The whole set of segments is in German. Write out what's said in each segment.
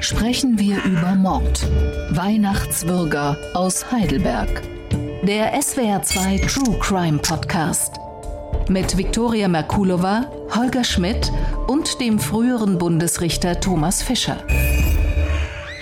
sprechen wir über Mord. Weihnachtsbürger aus Heidelberg. Der SWR2 True Crime Podcast. Mit Viktoria Merkulova, Holger Schmidt und dem früheren Bundesrichter Thomas Fischer.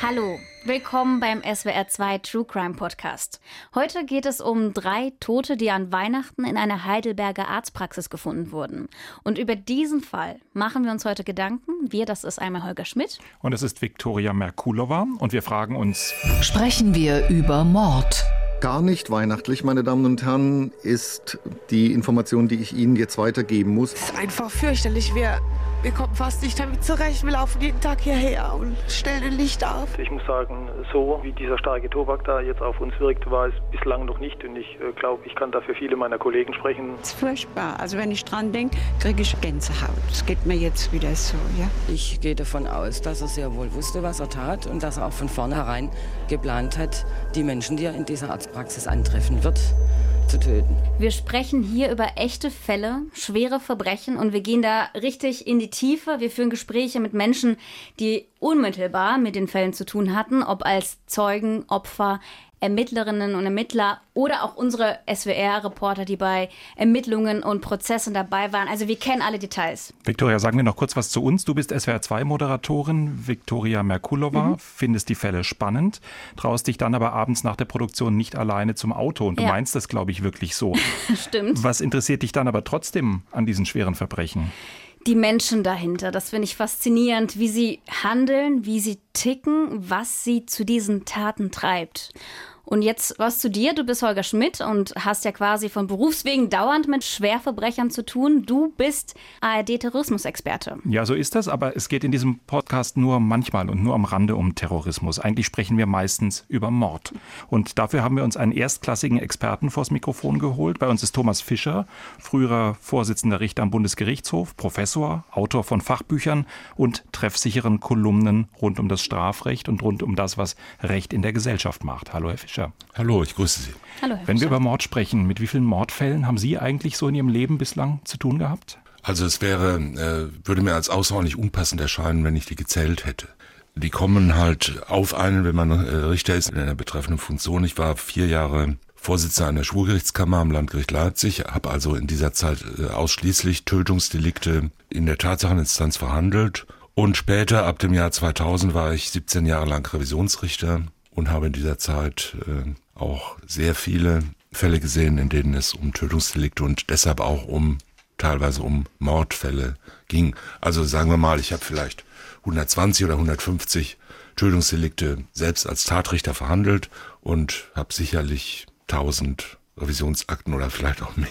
Hallo, willkommen beim SWR2 True Crime Podcast. Heute geht es um drei Tote, die an Weihnachten in einer Heidelberger Arztpraxis gefunden wurden. Und über diesen Fall machen wir uns heute Gedanken. Wir, das ist einmal Holger Schmidt. Und es ist Viktoria Merkulova. Und wir fragen uns: Sprechen wir über Mord? Gar nicht weihnachtlich, meine Damen und Herren, ist die Information, die ich Ihnen jetzt weitergeben muss. Es ist einfach fürchterlich. Wir, wir kommen fast nicht damit zurecht. Wir laufen jeden Tag hierher und stellen ein Licht auf. Ich muss sagen, so wie dieser starke Tobak da jetzt auf uns wirkt, war es bislang noch nicht. Und ich äh, glaube, ich kann da für viele meiner Kollegen sprechen. Es ist furchtbar. Also wenn ich dran denke, kriege ich Gänsehaut. Es geht mir jetzt wieder so, ja. Ich gehe davon aus, dass er sehr wohl wusste, was er tat und dass er auch von vornherein geplant hat, die Menschen, die er in dieser Arztpraxis antreffen wird, zu töten. Wir sprechen hier über echte Fälle, schwere Verbrechen und wir gehen da richtig in die Tiefe. Wir führen Gespräche mit Menschen, die unmittelbar mit den Fällen zu tun hatten, ob als Zeugen, Opfer, Ermittlerinnen und Ermittler oder auch unsere SWR-Reporter, die bei Ermittlungen und Prozessen dabei waren. Also wir kennen alle Details. Viktoria, sagen wir noch kurz was zu uns. Du bist SWR2-Moderatorin, Viktoria Merkulova, Mhm. findest die Fälle spannend, traust dich dann aber abends nach der Produktion nicht alleine zum Auto. Und du Ja. meinst das, glaube ich, wirklich so. Stimmt. Was interessiert dich dann aber trotzdem an diesen schweren Verbrechen? Die Menschen dahinter, das finde ich faszinierend, wie sie handeln, wie sie ticken, was sie zu diesen Taten treibt. Und jetzt was zu dir. Du bist Holger Schmidt und hast ja quasi von Berufswegen dauernd mit Schwerverbrechern zu tun. Du bist ARD-Terrorismusexperte. Ja, so ist das, aber es geht in diesem Podcast nur manchmal und nur am Rande um Terrorismus. Eigentlich sprechen wir meistens über Mord. Und dafür haben wir uns einen erstklassigen Experten vors Mikrofon geholt. Bei uns ist Thomas Fischer, früherer Vorsitzender Richter am Bundesgerichtshof, Professor, Autor von Fachbüchern und treffsicheren Kolumnen rund um das Strafrecht und rund um das, was Recht in der Gesellschaft macht. Hallo, Herr Fischer. Hallo, ich grüße Sie. Hallo, Herr Wenn wir Fischer. über Mord sprechen, mit wie vielen Mordfällen haben Sie eigentlich so in Ihrem Leben bislang zu tun gehabt? Also es wäre, äh, würde mir als außerordentlich unpassend erscheinen, wenn ich die gezählt hätte. Die kommen halt auf einen, wenn man äh, Richter ist in einer betreffenden Funktion. Ich war vier Jahre Vorsitzender einer Schwurgerichtskammer am Landgericht Leipzig, habe also in dieser Zeit äh, ausschließlich Tötungsdelikte in der Tatsacheninstanz verhandelt. Und später, ab dem Jahr 2000, war ich 17 Jahre lang Revisionsrichter und habe in dieser Zeit äh, auch sehr viele Fälle gesehen, in denen es um Tötungsdelikte und deshalb auch um teilweise um Mordfälle ging. Also sagen wir mal, ich habe vielleicht 120 oder 150 Tötungsdelikte selbst als Tatrichter verhandelt und habe sicherlich 1000 Revisionsakten oder vielleicht auch mehr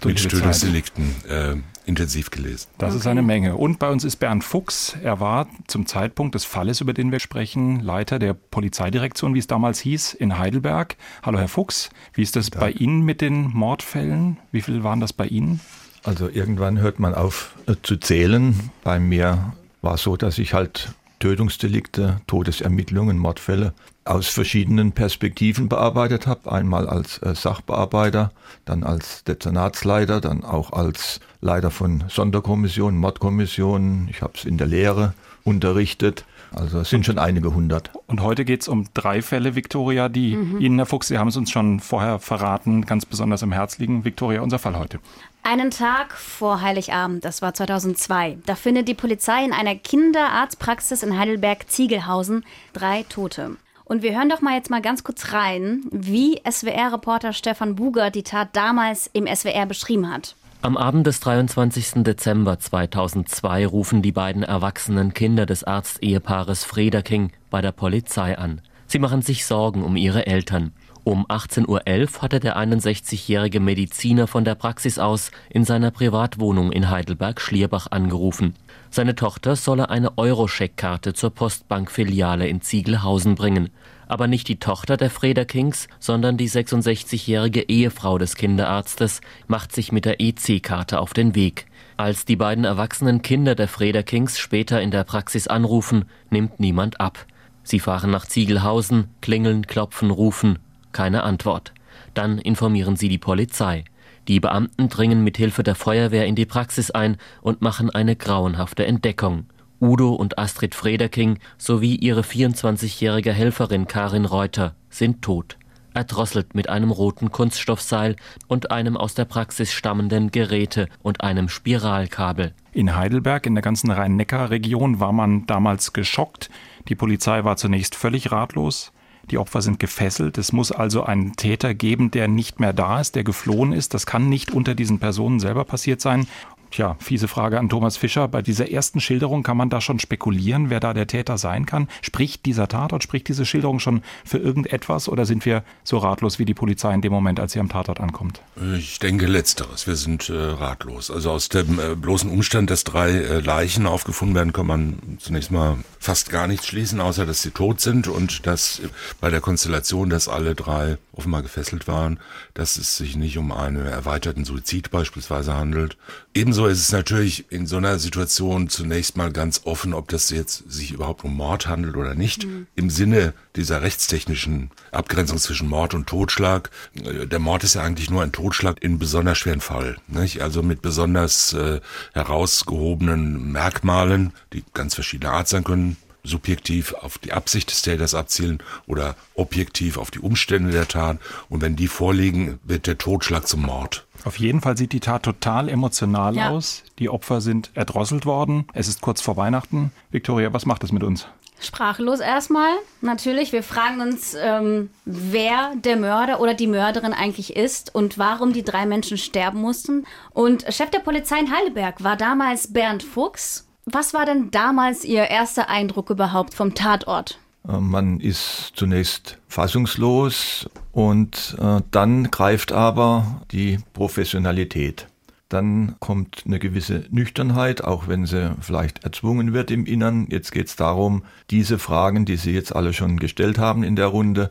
du mit Tötungsdelikten äh, intensiv gelesen. Das ist eine Menge. Und bei uns ist Bernd Fuchs. Er war zum Zeitpunkt des Falles, über den wir sprechen, Leiter der Polizeidirektion, wie es damals hieß, in Heidelberg. Hallo, Herr Fuchs. Wie ist das bei Ihnen mit den Mordfällen? Wie viele waren das bei Ihnen? Also irgendwann hört man auf äh, zu zählen. Bei mir war es so, dass ich halt Tötungsdelikte, Todesermittlungen, Mordfälle aus verschiedenen Perspektiven bearbeitet habe. Einmal als äh, Sachbearbeiter, dann als Dezernatsleiter, dann auch als Leiter von Sonderkommissionen, Mordkommissionen. Ich habe es in der Lehre unterrichtet. Also es sind schon einige hundert. Und heute geht es um drei Fälle, Viktoria, die Ihnen, Herr Fuchs, Sie haben es uns schon vorher verraten, ganz besonders im Herz liegen. Viktoria, unser Fall heute. Einen Tag vor Heiligabend, das war 2002, da findet die Polizei in einer Kinderarztpraxis in Heidelberg-Ziegelhausen drei Tote. Und wir hören doch mal jetzt mal ganz kurz rein, wie SWR-Reporter Stefan Buger die Tat damals im SWR beschrieben hat. Am Abend des 23. Dezember 2002 rufen die beiden erwachsenen Kinder des Arztehepaares Frederking bei der Polizei an. Sie machen sich Sorgen um ihre Eltern. Um 18.11 Uhr hatte der 61-jährige Mediziner von der Praxis aus in seiner Privatwohnung in Heidelberg-Schlierbach angerufen. Seine Tochter solle eine Euro-Scheckkarte zur Postbank-Filiale in Ziegelhausen bringen. Aber nicht die Tochter der Frederkings, sondern die 66-jährige Ehefrau des Kinderarztes macht sich mit der EC-Karte auf den Weg. Als die beiden erwachsenen Kinder der Frederkings später in der Praxis anrufen, nimmt niemand ab. Sie fahren nach Ziegelhausen, klingeln, klopfen, rufen. Keine Antwort. Dann informieren sie die Polizei. Die Beamten dringen mit Hilfe der Feuerwehr in die Praxis ein und machen eine grauenhafte Entdeckung. Udo und Astrid Frederking sowie ihre 24-jährige Helferin Karin Reuter sind tot, erdrosselt mit einem roten Kunststoffseil und einem aus der Praxis stammenden Geräte und einem Spiralkabel. In Heidelberg, in der ganzen Rhein-Neckar-Region, war man damals geschockt. Die Polizei war zunächst völlig ratlos. Die Opfer sind gefesselt. Es muss also einen Täter geben, der nicht mehr da ist, der geflohen ist. Das kann nicht unter diesen Personen selber passiert sein. Tja, fiese Frage an Thomas Fischer. Bei dieser ersten Schilderung kann man da schon spekulieren, wer da der Täter sein kann. Spricht dieser Tatort, spricht diese Schilderung schon für irgendetwas oder sind wir so ratlos wie die Polizei in dem Moment, als sie am Tatort ankommt? Ich denke letzteres. Wir sind äh, ratlos. Also aus dem äh, bloßen Umstand, dass drei äh, Leichen aufgefunden werden, kann man zunächst mal fast gar nichts schließen, außer dass sie tot sind und dass bei der Konstellation, dass alle drei offenbar gefesselt waren, dass es sich nicht um einen erweiterten Suizid beispielsweise handelt. Ebenso ist es natürlich in so einer Situation zunächst mal ganz offen, ob das jetzt sich überhaupt um Mord handelt oder nicht. Mhm. Im Sinne dieser rechtstechnischen Abgrenzung zwischen Mord und Totschlag. Der Mord ist ja eigentlich nur ein Totschlag in besonders schweren Fall. Nicht? Also mit besonders äh, herausgehobenen Merkmalen, die ganz verschiedener Art sein können subjektiv auf die Absicht des Täters abzielen oder objektiv auf die Umstände der Tat. Und wenn die vorliegen, wird der Totschlag zum Mord. Auf jeden Fall sieht die Tat total emotional ja. aus. Die Opfer sind erdrosselt worden. Es ist kurz vor Weihnachten. Victoria, was macht das mit uns? Sprachlos erstmal. Natürlich, wir fragen uns, ähm, wer der Mörder oder die Mörderin eigentlich ist und warum die drei Menschen sterben mussten. Und Chef der Polizei in Heidelberg war damals Bernd Fuchs. Was war denn damals Ihr erster Eindruck überhaupt vom Tatort? Äh, man ist zunächst fassungslos und äh, dann greift aber die Professionalität. Dann kommt eine gewisse Nüchternheit, auch wenn sie vielleicht erzwungen wird im Innern. Jetzt geht es darum, diese Fragen, die Sie jetzt alle schon gestellt haben in der Runde,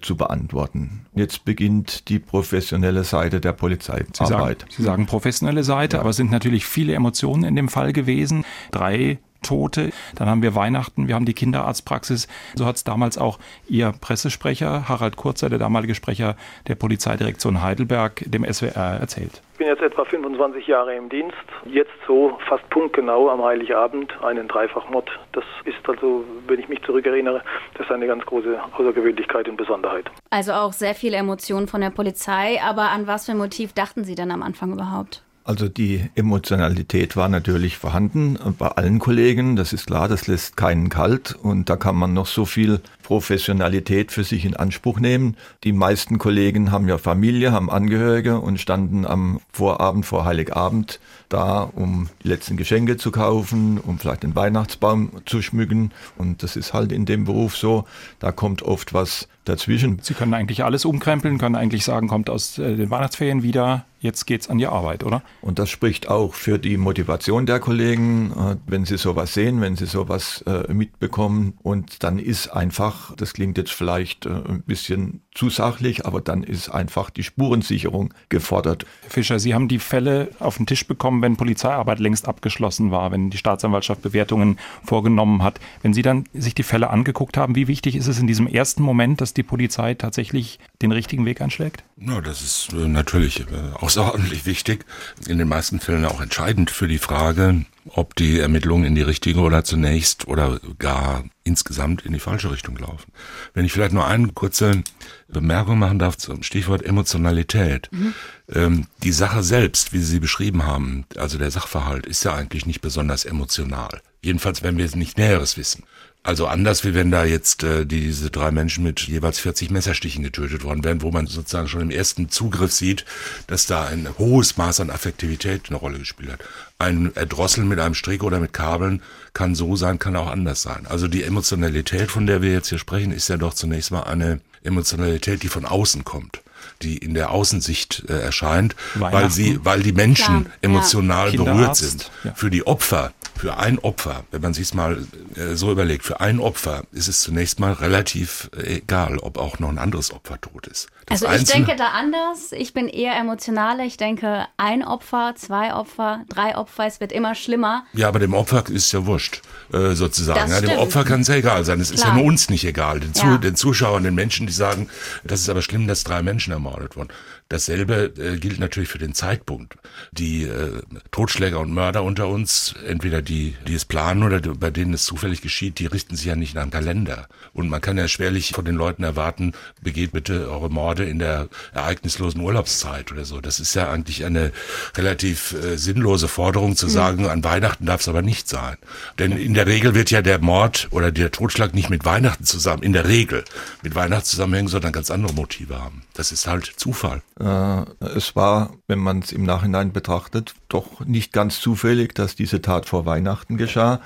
zu beantworten. Jetzt beginnt die professionelle Seite der Polizeiarbeit. Sie sagen, Sie sagen professionelle Seite, ja. aber es sind natürlich viele Emotionen in dem Fall gewesen. Drei Tote. Dann haben wir Weihnachten, wir haben die Kinderarztpraxis. So hat es damals auch Ihr Pressesprecher, Harald Kurzer, der damalige Sprecher der Polizeidirektion Heidelberg, dem SWR erzählt. Ich bin jetzt etwa 25 Jahre im Dienst. Jetzt so fast punktgenau am Heiligabend einen Dreifachmord. Das ist also, wenn ich mich zurückerinnere, das ist eine ganz große Außergewöhnlichkeit und Besonderheit. Also auch sehr viele Emotionen von der Polizei. Aber an was für ein Motiv dachten Sie denn am Anfang überhaupt? Also die Emotionalität war natürlich vorhanden bei allen Kollegen, das ist klar, das lässt keinen kalt und da kann man noch so viel Professionalität für sich in Anspruch nehmen. Die meisten Kollegen haben ja Familie, haben Angehörige und standen am Vorabend vor Heiligabend da, um die letzten Geschenke zu kaufen, um vielleicht den Weihnachtsbaum zu schmücken und das ist halt in dem Beruf so, da kommt oft was dazwischen. Sie können eigentlich alles umkrempeln, können eigentlich sagen, kommt aus äh, den Weihnachtsferien wieder, jetzt geht's an die Arbeit, oder? Und das spricht auch für die Motivation der Kollegen, äh, wenn sie sowas sehen, wenn sie sowas äh, mitbekommen. Und dann ist einfach, das klingt jetzt vielleicht ein bisschen zu sachlich, aber dann ist einfach die Spurensicherung gefordert. Fischer, Sie haben die Fälle auf den Tisch bekommen, wenn Polizeiarbeit längst abgeschlossen war, wenn die Staatsanwaltschaft Bewertungen vorgenommen hat. Wenn Sie dann sich die Fälle angeguckt haben, wie wichtig ist es in diesem ersten Moment, dass die Polizei tatsächlich den richtigen Weg einschlägt? Ja, das ist äh, natürlich äh, außerordentlich wichtig. In den meisten Fällen auch entscheidend für die Frage, ob die Ermittlungen in die richtige oder zunächst oder gar insgesamt in die falsche Richtung laufen. Wenn ich vielleicht nur eine kurze Bemerkung machen darf zum Stichwort Emotionalität. Mhm. Ähm, die Sache selbst, wie Sie sie beschrieben haben, also der Sachverhalt, ist ja eigentlich nicht besonders emotional. Jedenfalls, wenn wir es nicht Näheres wissen. Also anders, wie wenn da jetzt äh, diese drei Menschen mit jeweils 40 Messerstichen getötet worden wären, wo man sozusagen schon im ersten Zugriff sieht, dass da ein hohes Maß an Affektivität eine Rolle gespielt hat. Ein Erdrosseln mit einem Strick oder mit Kabeln kann so sein, kann auch anders sein. Also die Emotionalität, von der wir jetzt hier sprechen, ist ja doch zunächst mal eine Emotionalität, die von außen kommt die in der Außensicht äh, erscheint, weil sie, weil die Menschen Klar, emotional ja. berührt sind. Ja. Für die Opfer, für ein Opfer, wenn man sich mal äh, so überlegt, für ein Opfer ist es zunächst mal relativ äh, egal, ob auch noch ein anderes Opfer tot ist. Das also ich denke da anders. Ich bin eher emotionaler. Ich denke, ein Opfer, zwei Opfer, drei Opfer, es wird immer schlimmer. Ja, aber dem Opfer ist ja wurscht, äh, sozusagen. Ja, dem Opfer kann es ja egal sein. Es ist ja nur uns nicht egal. Den, ja. den Zuschauern, den Menschen, die sagen, das ist aber schlimm, dass drei Menschen ermordet wurden. Dasselbe äh, gilt natürlich für den Zeitpunkt. Die äh, Totschläger und Mörder unter uns, entweder die, die es planen oder die, bei denen es zufällig geschieht, die richten sich ja nicht nach dem Kalender. Und man kann ja schwerlich von den Leuten erwarten, begeht bitte eure Morde in der ereignislosen Urlaubszeit oder so. Das ist ja eigentlich eine relativ äh, sinnlose Forderung zu mhm. sagen, mhm. an Weihnachten darf es aber nicht sein. Denn in der Regel wird ja der Mord oder der Totschlag nicht mit Weihnachten zusammen, in der Regel mit Weihnachten zusammenhängen, sondern ganz andere Motive haben. Das ist halt Zufall. Äh, es war, wenn man es im Nachhinein betrachtet, doch nicht ganz zufällig, dass diese Tat vor Weihnachten geschah,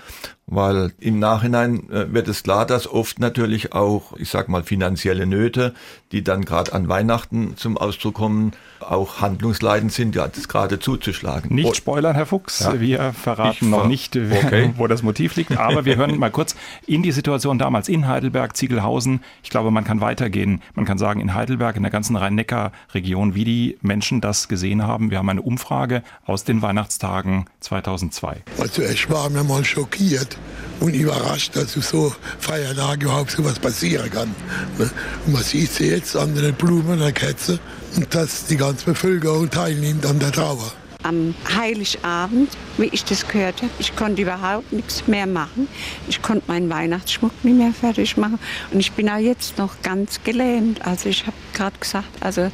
weil im Nachhinein äh, wird es klar, dass oft natürlich auch, ich sag mal, finanzielle Nöte, die dann gerade an Weihnachten zum Ausdruck kommen, auch handlungsleitend sind, ja, das gerade zuzuschlagen. Nicht spoilern, Herr Fuchs. Ja. Wir verraten noch nicht, okay. wo das Motiv liegt. Aber wir hören mal kurz in die Situation damals in Heidelberg, Ziegelhausen. Ich glaube, man kann weitergehen. Man kann sagen, in Heidelberg, in der ganzen Rhein-Neckar-Region, wie die Menschen das gesehen haben. Wir haben eine Umfrage aus den Weihnachtstagen 2002. Also ich war mir mal schockiert und überrascht, dass so Feiertage überhaupt so was passieren kann. Und man sieht sie jetzt an den Blumen der Kätze und dass die ganze Bevölkerung teilnimmt an der Trauer. Am Heiligabend, wie ich das gehört habe, ich konnte überhaupt nichts mehr machen. Ich konnte meinen Weihnachtsschmuck nicht mehr fertig machen. Und ich bin auch jetzt noch ganz gelähmt. Also ich habe gerade gesagt, also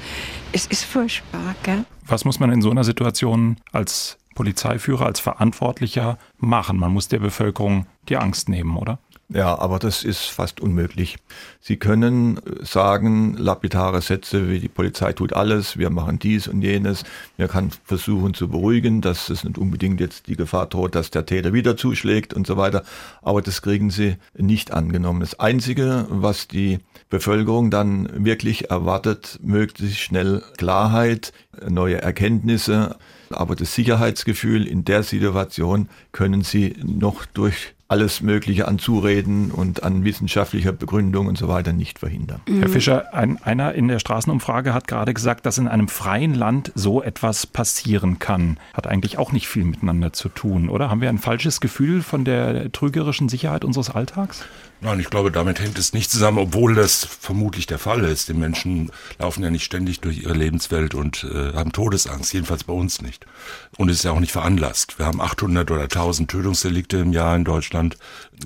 es ist furchtbar. Gell? Was muss man in so einer Situation als Polizeiführer, als Verantwortlicher machen? Man muss der Bevölkerung die Angst nehmen, oder? Ja, aber das ist fast unmöglich. Sie können sagen, lapidare Sätze wie die Polizei tut alles, wir machen dies und jenes. Wir kann versuchen zu beruhigen, dass es nicht unbedingt jetzt die Gefahr droht, dass der Täter wieder zuschlägt und so weiter. Aber das kriegen sie nicht angenommen. Das Einzige, was die Bevölkerung dann wirklich erwartet, möglichst schnell Klarheit, neue Erkenntnisse. Aber das Sicherheitsgefühl in der Situation können Sie noch durch alles Mögliche an Zureden und an wissenschaftlicher Begründung und so weiter nicht verhindern. Mhm. Herr Fischer, ein, einer in der Straßenumfrage hat gerade gesagt, dass in einem freien Land so etwas passieren kann. Hat eigentlich auch nicht viel miteinander zu tun, oder? Haben wir ein falsches Gefühl von der trügerischen Sicherheit unseres Alltags? Nein, ich glaube, damit hängt es nicht zusammen, obwohl das vermutlich der Fall ist. Die Menschen laufen ja nicht ständig durch ihre Lebenswelt und äh, haben Todesangst, jedenfalls bei uns nicht. Und es ist ja auch nicht veranlasst. Wir haben 800 oder 1000 Tötungsdelikte im Jahr in Deutschland,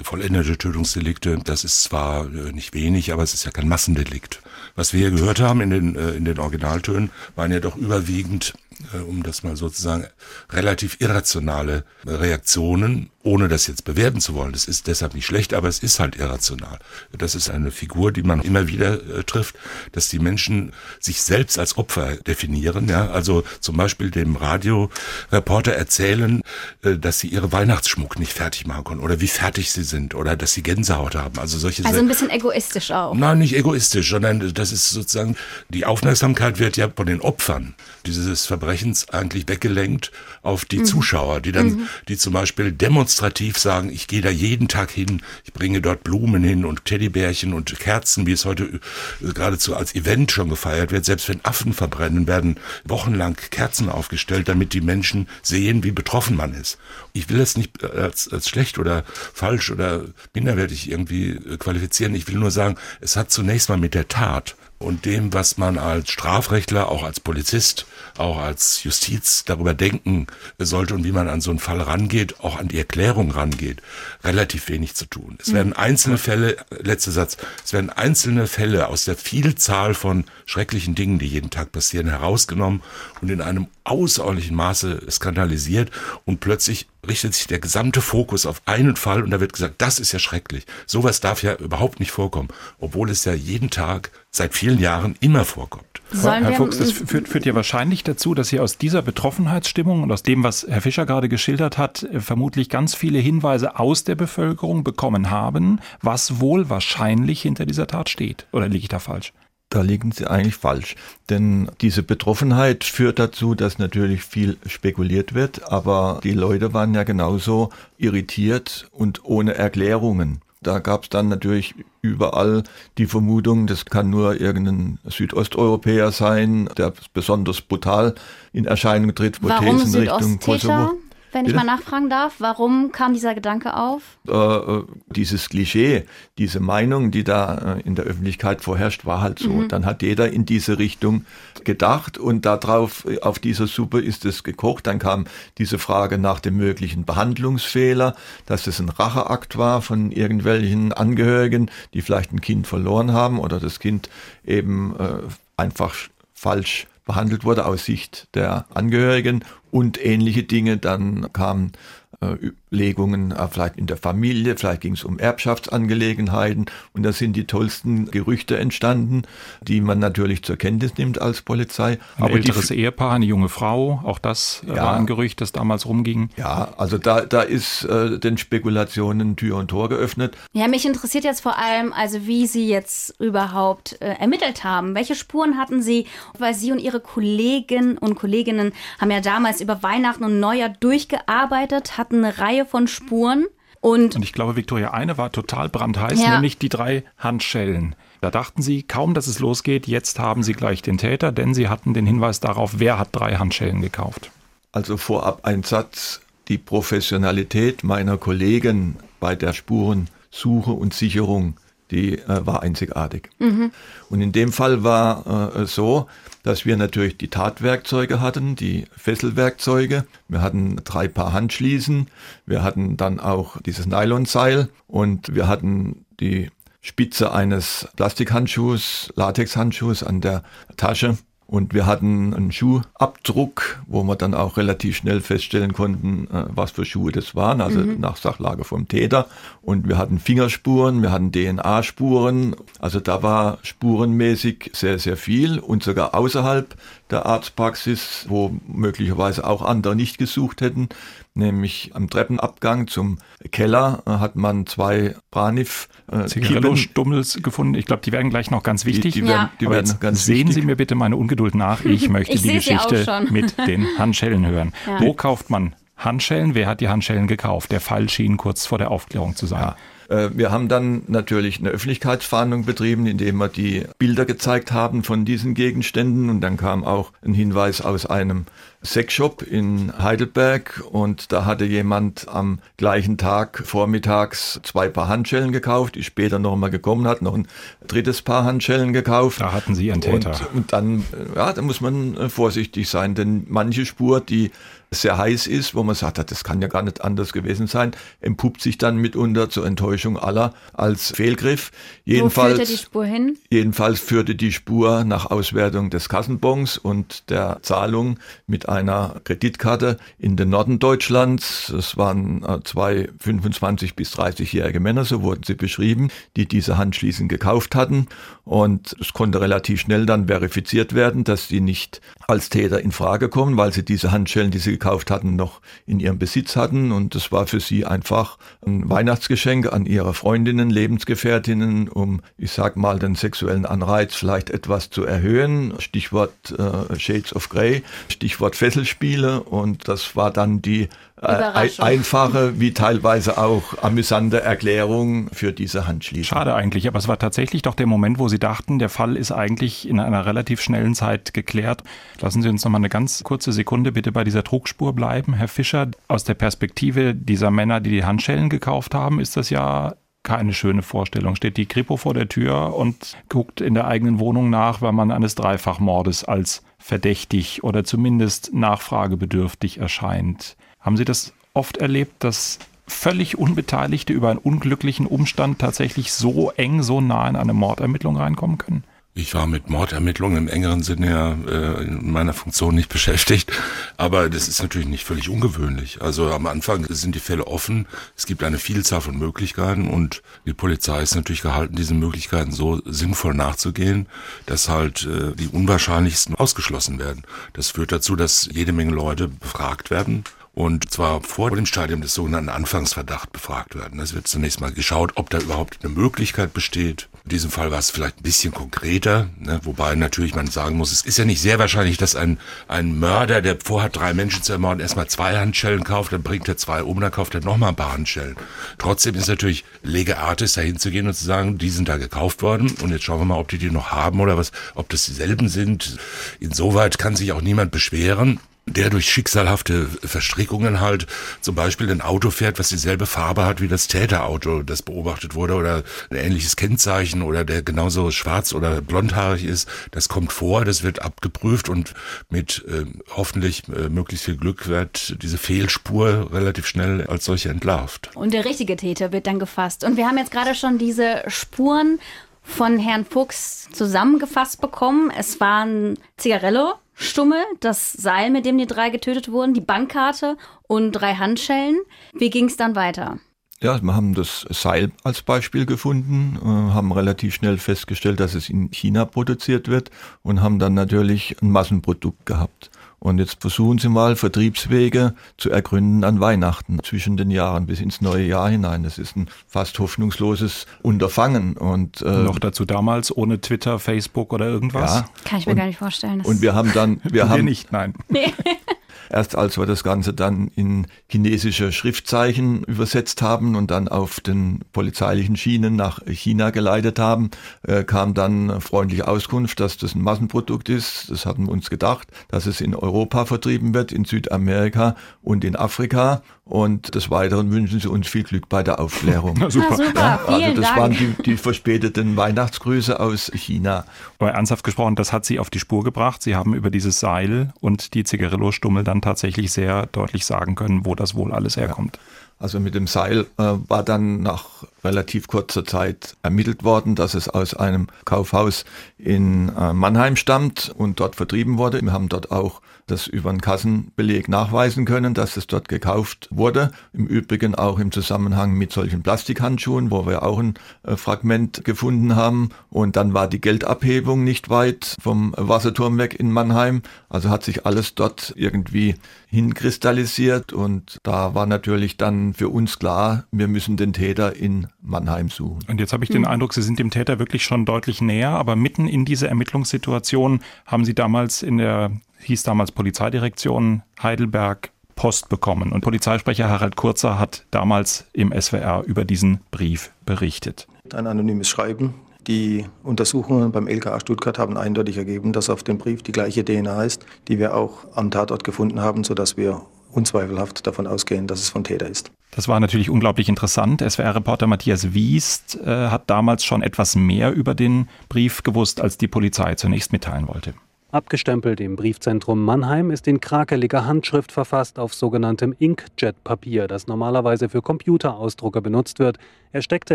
vollendete Tötungsdelikte. Das ist zwar äh, nicht wenig, aber es ist ja kein Massendelikt. Was wir hier gehört haben in den, äh, in den Originaltönen, waren ja doch überwiegend äh, um das mal sozusagen relativ irrationale Reaktionen, ohne das jetzt bewerten zu wollen. Das ist deshalb nicht schlecht, aber es ist halt irrational. Das ist eine Figur, die man immer wieder trifft, dass die Menschen sich selbst als Opfer definieren. Ja, also zum Beispiel dem Radioreporter erzählen, äh, dass sie ihre Weihnachtsschmuck nicht fertig machen können oder wie fertig sie sind oder dass sie Gänsehaut haben. Also solche. Also ein bisschen egoistisch auch. Nein, nicht egoistisch, sondern das ist sozusagen die Aufmerksamkeit wird ja von den Opfern dieses Verbrechens eigentlich weggelenkt auf die mhm. Zuschauer, die dann, mhm. die zum Beispiel demonstrativ sagen, ich gehe da jeden Tag hin, ich bringe dort Blumen hin und Teddybärchen und Kerzen, wie es heute äh, geradezu als Event schon gefeiert wird. Selbst wenn Affen verbrennen, werden wochenlang Kerzen aufgestellt, damit die Menschen sehen, wie betroffen man ist. Ich will das nicht als, als schlecht oder falsch oder minderwertig irgendwie äh, qualifizieren. Ich will nur sagen, es hat zunächst mal mit der Tat und dem, was man als Strafrechtler, auch als Polizist, auch als Justiz darüber denken sollte und wie man an so einen Fall rangeht, auch an die Erklärung rangeht, relativ wenig zu tun. Es werden einzelne Fälle, letzter Satz, es werden einzelne Fälle aus der Vielzahl von schrecklichen Dingen, die jeden Tag passieren, herausgenommen und in einem außerordentlichen Maße skandalisiert und plötzlich richtet sich der gesamte Fokus auf einen Fall und da wird gesagt, das ist ja schrecklich. Sowas darf ja überhaupt nicht vorkommen, obwohl es ja jeden Tag seit vielen Jahren immer vorkommt. Sollen Herr Fuchs, das führt, führt ja wahrscheinlich dazu, dass Sie aus dieser Betroffenheitsstimmung und aus dem, was Herr Fischer gerade geschildert hat, äh, vermutlich ganz viele Hinweise aus der Bevölkerung bekommen haben, was wohl wahrscheinlich hinter dieser Tat steht. Oder liege ich da falsch? Da liegen Sie eigentlich falsch. Denn diese Betroffenheit führt dazu, dass natürlich viel spekuliert wird, aber die Leute waren ja genauso irritiert und ohne Erklärungen. Da gab es dann natürlich überall die Vermutung, das kann nur irgendein Südosteuropäer sein, der besonders brutal in Erscheinung tritt, Thesen Richtung Kosovo wenn ich mal nachfragen darf. Warum kam dieser Gedanke auf? Äh, äh, dieses Klischee, diese Meinung, die da äh, in der Öffentlichkeit vorherrscht, war halt so. Mhm. Dann hat jeder in diese Richtung gedacht und darauf, äh, auf dieser Suppe ist es gekocht. Dann kam diese Frage nach dem möglichen Behandlungsfehler, dass es ein Racheakt war von irgendwelchen Angehörigen, die vielleicht ein Kind verloren haben oder das Kind eben äh, einfach falsch behandelt wurde aus Sicht der Angehörigen und ähnliche Dinge. Dann kamen äh, Legungen äh, vielleicht in der Familie, vielleicht ging es um Erbschaftsangelegenheiten und da sind die tollsten Gerüchte entstanden, die man natürlich zur Kenntnis nimmt als Polizei. Ein Aber älteres die, Ehepaar, eine junge Frau, auch das äh, ja, war ein Gerücht, das damals rumging. Ja, also da, da ist äh, den Spekulationen Tür und Tor geöffnet. Ja, mich interessiert jetzt vor allem, also wie Sie jetzt überhaupt äh, ermittelt haben. Welche Spuren hatten Sie? Weil Sie und Ihre Kollegen und Kolleginnen haben ja damals über Weihnachten und Neujahr durchgearbeitet, hatten eine Reihe von Spuren. Und, und ich glaube, Victoria, eine war total brandheiß, ja. nämlich die drei Handschellen. Da dachten sie, kaum dass es losgeht, jetzt haben sie gleich den Täter, denn sie hatten den Hinweis darauf, wer hat drei Handschellen gekauft. Also vorab ein Satz, die Professionalität meiner Kollegen bei der Spurensuche und Sicherung, die äh, war einzigartig. Mhm. Und in dem Fall war äh, so, dass wir natürlich die Tatwerkzeuge hatten, die Fesselwerkzeuge. Wir hatten drei Paar Handschließen. Wir hatten dann auch dieses Nylonseil und wir hatten die Spitze eines Plastikhandschuhs, Latexhandschuhs an der Tasche und wir hatten einen Schuhabdruck, wo wir dann auch relativ schnell feststellen konnten, äh, was für Schuhe das waren, also mhm. nach Sachlage vom Täter. Und wir hatten Fingerspuren, wir hatten DNA-Spuren. Also da war spurenmäßig sehr, sehr viel und sogar außerhalb der Arztpraxis, wo möglicherweise auch andere nicht gesucht hätten, nämlich am Treppenabgang zum Keller äh, hat man zwei Branif äh, Zigarillo-Stummels gefunden. Ich glaube, die werden gleich noch ganz wichtig. Die, die werden, die werden ganz sehen wichtig. Sie mir bitte meine Ungeduld nach. Ich möchte ich die Geschichte mit den Handschellen hören. Ja. Wo kauft man Handschellen? Wer hat die Handschellen gekauft? Der Fall schien kurz vor der Aufklärung zu sein. Ja. Äh, wir haben dann natürlich eine Öffentlichkeitsfahndung betrieben, indem wir die Bilder gezeigt haben von diesen Gegenständen und dann kam auch ein Hinweis aus einem Sexshop in Heidelberg und da hatte jemand am gleichen Tag vormittags zwei Paar Handschellen gekauft, die später nochmal gekommen hat, noch ein drittes Paar Handschellen gekauft. Da hatten Sie einen Täter. Und, und dann, ja, da muss man äh, vorsichtig sein, denn manche Spur, die sehr heiß ist, wo man sagt, das kann ja gar nicht anders gewesen sein, entpuppt sich dann mitunter zur Enttäuschung aller als Fehlgriff. Jedenfalls, wo führte die Spur hin? Jedenfalls führte die Spur nach Auswertung des Kassenbons und der Zahlung mit einer Kreditkarte in den Norden Deutschlands. Es waren äh, zwei 25 bis 30-jährige Männer, so wurden sie beschrieben, die diese Handschließen gekauft hatten. Und es konnte relativ schnell dann verifiziert werden, dass sie nicht als Täter in Frage kommen, weil sie diese Handschellen, die sie gekauft hatten, noch in ihrem Besitz hatten. Und das war für sie einfach ein Weihnachtsgeschenk an ihre Freundinnen, Lebensgefährtinnen, um, ich sag mal, den sexuellen Anreiz vielleicht etwas zu erhöhen. Stichwort äh, Shades of Grey, Stichwort Fesselspiele. Und das war dann die einfache wie teilweise auch amüsante Erklärung für diese Handschließung. Schade eigentlich, aber es war tatsächlich doch der Moment, wo Sie dachten, der Fall ist eigentlich in einer relativ schnellen Zeit geklärt. Lassen Sie uns noch mal eine ganz kurze Sekunde bitte bei dieser Trugspur bleiben. Herr Fischer, aus der Perspektive dieser Männer, die die Handschellen gekauft haben, ist das ja keine schöne Vorstellung. Steht die Kripo vor der Tür und guckt in der eigenen Wohnung nach, weil man eines Dreifachmordes als verdächtig oder zumindest nachfragebedürftig erscheint. Haben Sie das oft erlebt, dass völlig Unbeteiligte über einen unglücklichen Umstand tatsächlich so eng, so nah in eine Mordermittlung reinkommen können? Ich war mit Mordermittlungen im engeren Sinne ja äh, in meiner Funktion nicht beschäftigt, aber das ist natürlich nicht völlig ungewöhnlich. Also am Anfang sind die Fälle offen, es gibt eine Vielzahl von Möglichkeiten und die Polizei ist natürlich gehalten, diesen Möglichkeiten so sinnvoll nachzugehen, dass halt äh, die unwahrscheinlichsten ausgeschlossen werden. Das führt dazu, dass jede Menge Leute befragt werden und zwar vor dem Stadium des sogenannten Anfangsverdacht befragt werden. Es wird zunächst mal geschaut, ob da überhaupt eine Möglichkeit besteht. In diesem Fall war es vielleicht ein bisschen konkreter, ne? wobei natürlich man sagen muss, es ist ja nicht sehr wahrscheinlich, dass ein, ein Mörder, der vorhat, drei Menschen zu ermorden, erstmal zwei Handschellen kauft, dann bringt er zwei um, dann kauft er nochmal ein paar Handschellen. Trotzdem ist natürlich lege artis, dahin zu gehen und zu sagen, die sind da gekauft worden und jetzt schauen wir mal, ob die die noch haben oder was, ob das dieselben sind. Insoweit kann sich auch niemand beschweren der durch schicksalhafte Verstrickungen halt zum Beispiel ein Auto fährt, was dieselbe Farbe hat wie das Täterauto, das beobachtet wurde, oder ein ähnliches Kennzeichen oder der genauso schwarz oder blondhaarig ist, das kommt vor, das wird abgeprüft und mit äh, hoffentlich äh, möglichst viel Glück wird diese Fehlspur relativ schnell als solche entlarvt. Und der richtige Täter wird dann gefasst. Und wir haben jetzt gerade schon diese Spuren von Herrn Fuchs zusammengefasst bekommen. Es waren Zigarillo, Stummel, das Seil, mit dem die drei getötet wurden, die Bankkarte und drei Handschellen. Wie ging es dann weiter? Ja, wir haben das Seil als Beispiel gefunden, äh, haben relativ schnell festgestellt, dass es in China produziert wird und haben dann natürlich ein Massenprodukt gehabt. Und jetzt versuchen Sie mal, Vertriebswege zu ergründen an Weihnachten zwischen den Jahren bis ins neue Jahr hinein. Das ist ein fast hoffnungsloses Unterfangen. Und äh, noch dazu damals ohne Twitter, Facebook oder irgendwas. Ja. Kann ich mir und, gar nicht vorstellen. Und wir haben dann, wir haben nicht, nein. Erst als wir das Ganze dann in chinesische Schriftzeichen übersetzt haben und dann auf den polizeilichen Schienen nach China geleitet haben, äh, kam dann freundliche Auskunft, dass das ein Massenprodukt ist. Das hatten wir uns gedacht, dass es in Europa vertrieben wird, in Südamerika und in Afrika. Und des Weiteren wünschen sie uns viel Glück bei der Aufklärung. Na, super. super. Ja, also das Dank. waren die, die verspäteten Weihnachtsgrüße aus China. Aber ernsthaft gesprochen, das hat sie auf die Spur gebracht. Sie haben über dieses Seil und die Zigarillo-Stummel dann tatsächlich sehr deutlich sagen können, wo das wohl alles herkommt. Ja. Also mit dem Seil äh, war dann nach relativ kurzer Zeit ermittelt worden, dass es aus einem Kaufhaus in äh, Mannheim stammt und dort vertrieben wurde. Wir haben dort auch das über einen Kassenbeleg nachweisen können, dass es dort gekauft wurde. Im Übrigen auch im Zusammenhang mit solchen Plastikhandschuhen, wo wir auch ein äh, Fragment gefunden haben. Und dann war die Geldabhebung nicht weit vom Wasserturm weg in Mannheim. Also hat sich alles dort irgendwie hinkristallisiert und da war natürlich dann für uns klar, wir müssen den Täter in Mannheim suchen. Und jetzt habe ich den Eindruck, Sie sind dem Täter wirklich schon deutlich näher, aber mitten in diese Ermittlungssituation haben Sie damals in der, hieß damals Polizeidirektion Heidelberg, Post bekommen. Und Polizeisprecher Harald Kurzer hat damals im SWR über diesen Brief berichtet. Ein anonymes Schreiben die Untersuchungen beim LKA Stuttgart haben eindeutig ergeben, dass auf dem Brief die gleiche DNA ist, die wir auch am Tatort gefunden haben, sodass wir unzweifelhaft davon ausgehen, dass es von Täter ist. Das war natürlich unglaublich interessant. SWR-Reporter Matthias Wiest äh, hat damals schon etwas mehr über den Brief gewusst, als die Polizei zunächst mitteilen wollte. Abgestempelt im Briefzentrum Mannheim ist in krakeliger Handschrift verfasst auf sogenanntem Inkjet-Papier, das normalerweise für Computerausdrucke benutzt wird. Er steckte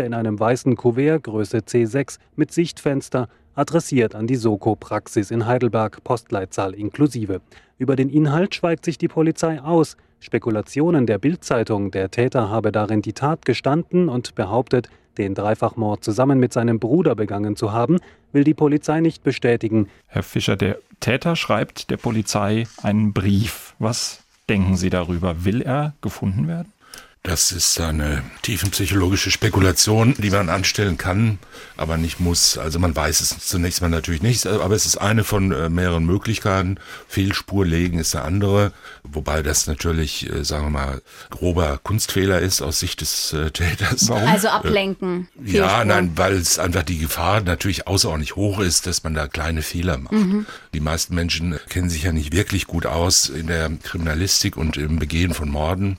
in einem weißen Kuvert Größe C6 mit Sichtfenster, adressiert an die Soko-Praxis in Heidelberg, Postleitzahl inklusive. Über den Inhalt schweigt sich die Polizei aus. Spekulationen der Bildzeitung, der Täter habe darin die Tat gestanden und behauptet, den Dreifachmord zusammen mit seinem Bruder begangen zu haben, will die Polizei nicht bestätigen. Herr Fischer, der Täter schreibt der Polizei einen Brief. Was denken Sie darüber? Will er gefunden werden? Das ist eine tiefenpsychologische Spekulation, die man anstellen kann, aber nicht muss. Also man weiß es zunächst mal natürlich nicht, aber es ist eine von äh, mehreren Möglichkeiten. Fehlspur legen ist eine andere, wobei das natürlich, äh, sagen wir mal, grober Kunstfehler ist aus Sicht des äh, Täters. Warum? Also ablenken. Äh, ja, nein, weil es einfach die Gefahr natürlich außerordentlich hoch ist, dass man da kleine Fehler macht. Mhm. Die meisten Menschen kennen sich ja nicht wirklich gut aus in der Kriminalistik und im Begehen von Morden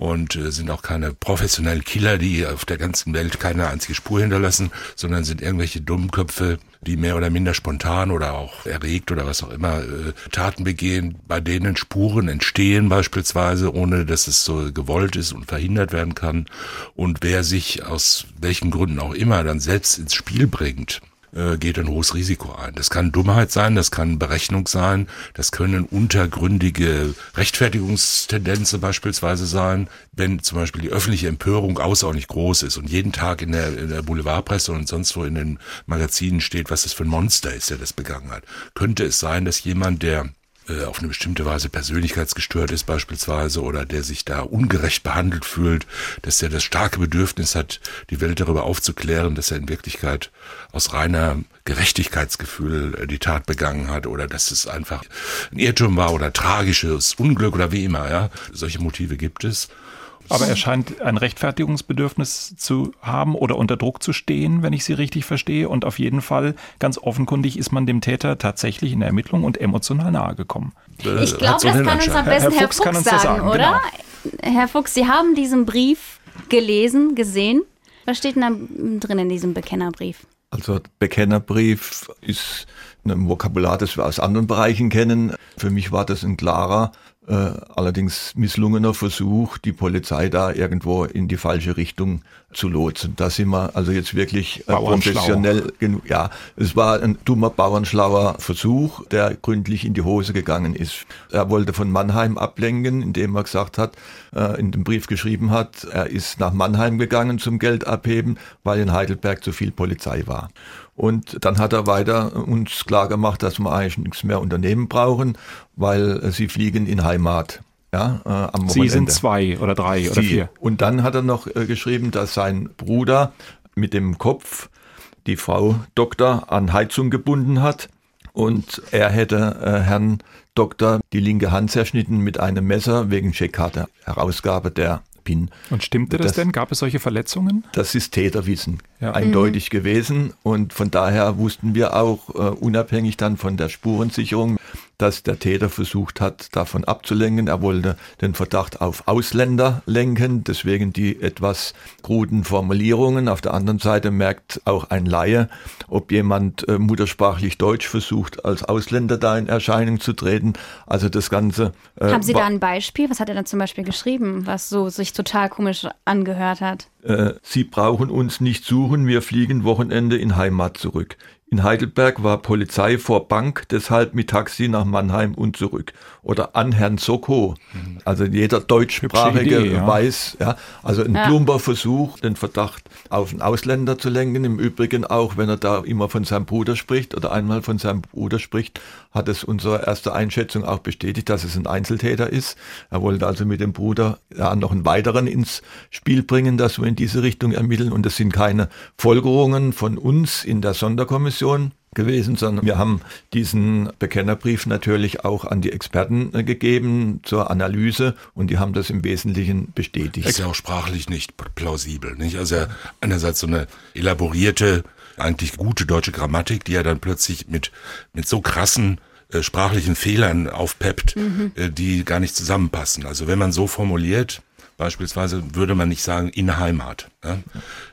und äh, sind auch keine professionellen Killer, die auf der ganzen Welt keine einzige Spur hinterlassen, sondern sind irgendwelche Dummköpfe, die mehr oder minder spontan oder auch erregt oder was auch immer äh, Taten begehen, bei denen Spuren entstehen beispielsweise, ohne dass es so gewollt ist und verhindert werden kann. Und wer sich aus welchen Gründen auch immer dann selbst ins Spiel bringt, äh, geht ein hohes Risiko ein. Das kann Dummheit sein, das kann Berechnung sein, das können untergründige Rechtfertigungstendenzen beispielsweise sein, wenn zum Beispiel die öffentliche Empörung außerordentlich groß ist und jeden Tag in der, in der Boulevardpresse und sonst wo in den Magazinen steht, was das für ein Monster ist, der das begangen hat. Könnte es sein, dass jemand, der äh, auf eine bestimmte Weise persönlichkeitsgestört ist beispielsweise oder der sich da ungerecht behandelt fühlt, dass er das starke Bedürfnis hat, die Welt darüber aufzuklären, dass er in Wirklichkeit aus reiner Gerechtigkeitsgefühl äh, die Tat begangen hat oder dass es einfach ein Irrtum war oder tragisches Unglück oder wie immer, ja. Solche Motive gibt es. Aber er scheint ein Rechtfertigungsbedürfnis zu haben oder unter Druck zu stehen, wenn ich Sie richtig verstehe. Und auf jeden Fall, ganz offenkundig, ist man dem Täter tatsächlich in der Ermittlung und emotional nahegekommen. Äh, ich glaube, das kann uns am besten Herr, Herr Fuchs, Fuchs sagen, sagen, oder? Genau. Herr Fuchs, Sie haben diesen Brief gelesen, gesehen. Was steht denn da drin in diesem Bekennerbrief? Also Bekennerbrief ist ein Vokabular, das wir aus anderen Bereichen kennen. Für mich war das ein klarer äh, allerdings misslungener Versuch, die Polizei da irgendwo in die falsche Richtung zu lotsen. Da sind wir also jetzt wirklich äh, professionell genug. Ja, es war ein dummer, bauernschlauer Versuch, der gründlich in die Hose gegangen ist. Er wollte von Mannheim ablenken, indem er gesagt hat, äh, in dem Brief geschrieben hat, er ist nach Mannheim gegangen zum Geld abheben, weil in Heidelberg zu viel Polizei war. Und dann hat er weiter uns klar gemacht, dass wir eigentlich nichts mehr unternehmen brauchen, weil äh, sie fliegen in Heimat. Ja, äh, am Sie sind zwei oder drei sie. oder vier. Und dann hat er noch äh, geschrieben, dass sein Bruder mit dem Kopf die Frau Doktor an Heizung gebunden hat und er hätte äh, Herrn Doktor die linke Hand zerschnitten mit einem Messer wegen Checkkarte Herausgabe der PIN. Und stimmte das, das, denn? Gab es solche Verletzungen? Das ist Täterwissen, ja. eindeutig mhm. gewesen. Und von daher wussten wir auch, uh, unabhängig dann von der Spurensicherung, dass der Täter versucht hat, davon abzulenken. Er wollte den Verdacht auf Ausländer lenken, deswegen die etwas kruden Formulierungen. Auf der anderen Seite merkt auch ein Laie, ob jemand äh, muttersprachlich Deutsch versucht, als Ausländer da in Erscheinung zu treten. Also das Ganze. Äh, Haben Sie da ein Beispiel? Was hat er dann zum Beispiel geschrieben, was so sich total komisch angehört hat? Äh, Sie brauchen uns nicht suchen, wir fliegen Wochenende in Heimat zurück. In Heidelberg war Polizei vor Bank, deshalb mit Taxi nach Mannheim und zurück. Oder an Herrn Soko. Also jeder deutschsprachige Idee, ja. weiß, ja, also ein ja. plumper Versuch, den Verdacht auf einen Ausländer zu lenken. Im Übrigen auch, wenn er da immer von seinem Bruder spricht oder einmal von seinem Bruder spricht, hat es unsere erste Einschätzung auch bestätigt, dass es ein Einzeltäter ist. Er wollte also mit dem Bruder ja, noch einen weiteren ins Spiel bringen, dass wir in diese Richtung ermitteln. Und es sind keine Folgerungen von uns in der Sonderkommission gewesen, sondern wir haben diesen Bekennerbrief natürlich auch an die Experten äh, gegeben zur Analyse und die haben das im Wesentlichen bestätigt. Ist ja auch sprachlich nicht plausibel, nicht? Also einerseits so eine elaborierte, eigentlich gute deutsche Grammatik, die ja dann plötzlich mit, mit so krassen äh, sprachlichen Fehlern aufpeppt, mhm. äh, die gar nicht zusammenpassen. Also wenn man so formuliert, beispielsweise würde man nicht sagen in Heimat. Ne?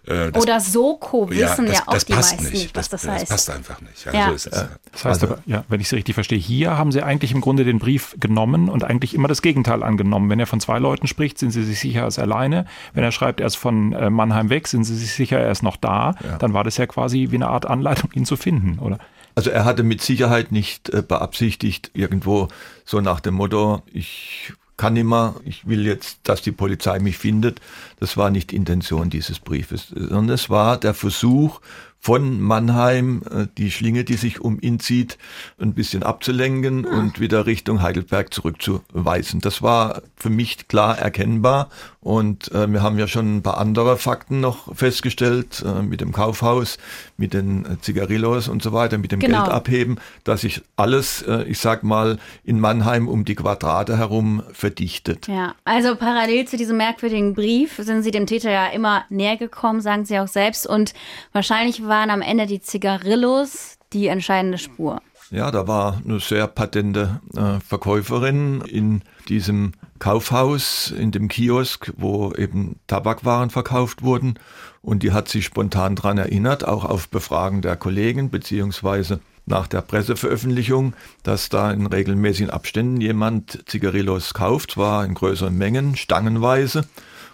Äh, das, Oder Soko wissen ja, das, ja auch das die passt meisten nicht, was das, das heißt. Das passt einfach nicht. Ja, ja. So das heißt also, aber, ja, wenn ich Sie richtig verstehe, hier haben Sie eigentlich im Grunde den Brief genommen und eigentlich immer das Gegenteil angenommen. Wenn er von zwei Leuten spricht, sind Sie sich sicher, er ist alleine. Wenn er schreibt, er ist von äh, Mannheim weg, sind Sie sich sicher, er ist noch da. Dann war das ja quasi wie eine Art Anleitung, ihn zu finden, oder? Also er hatte mit Sicherheit nicht äh, beabsichtigt, irgendwo so nach dem Motto, ich kann immer, ich will jetzt, dass die Polizei mich findet. Das war nicht Intention dieses Briefes, sondern es war der Versuch, von Mannheim äh, die Schlinge, die sich um ihn zieht, ein bisschen abzulenken und wieder Richtung Heidelberg zurückzuweisen. Das war für mich klar erkennbar und äh, wir haben ja schon ein paar andere Fakten noch festgestellt äh, mit dem Kaufhaus, mit den äh, Zigarillos und so weiter, mit dem genau. Geld abheben, dass sich alles, äh, ich sag mal, in Mannheim um die Quadrate herum verdichtet. Ja, also parallel zu diesem merkwürdigen Brief sind Sie dem Täter ja immer näher gekommen, sagen Sie auch selbst und wahrscheinlich waren am Ende die Zigarillos die entscheidende Spur. Ja, da war eine sehr patente äh, Verkäuferin in diesem Kaufhaus, in dem Kiosk, wo eben Tabakwaren verkauft wurden. Und die hat sich spontan daran erinnert, auch auf Befragen der Kollegen, beziehungsweise nach der Presseveröffentlichung, dass da in regelmäßigen Abständen jemand Zigarillos kauft, zwar in größeren Mengen, stangenweise,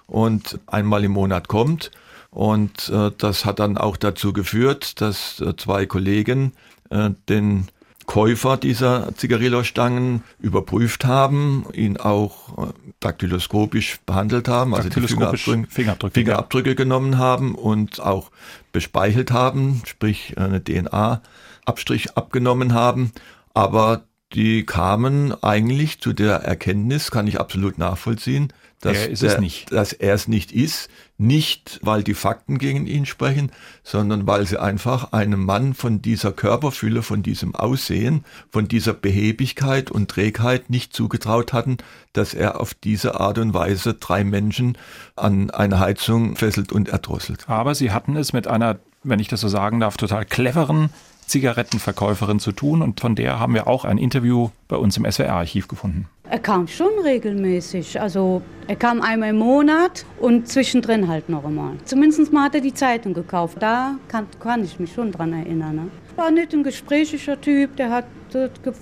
und einmal im Monat kommt und äh, das hat dann auch dazu geführt, dass äh, zwei Kollegen äh, den Käufer dieser Zigarillo-Stangen überprüft haben, ihn auch äh, daktyloskopisch behandelt haben, also die Fingerabdrücke, Fingerabdrücke, Fingerabdrücke ja. genommen haben und auch bespeichelt haben, sprich eine DNA-Abstrich abgenommen haben. Aber die kamen eigentlich zu der Erkenntnis, kann ich absolut nachvollziehen, dass er, der, es dass er es nicht ist. Nicht, weil die Fakten gegen ihn sprechen, sondern weil sie einfach einem Mann von dieser Körperfülle, von diesem Aussehen, von dieser Behebigkeit und Trägheit nicht zugetraut hatten, dass er auf diese Art und Weise drei Menschen an eine Heizung fesselt und erdrosselt. Aber sie hatten es mit einer, wenn ich das so sagen darf, total cleveren Zigarettenverkäuferin zu tun und von der haben wir auch ein Interview bei uns im SWR-Archiv gefunden. Er kam schon regelmäßig. Also er kam einmal im Monat und zwischendrin halt noch einmal. Zumindest mal hat er die Zeitung gekauft. Da kann, kann ich mich schon dran erinnern. Ne? War nicht ein gesprächiger Typ, der hat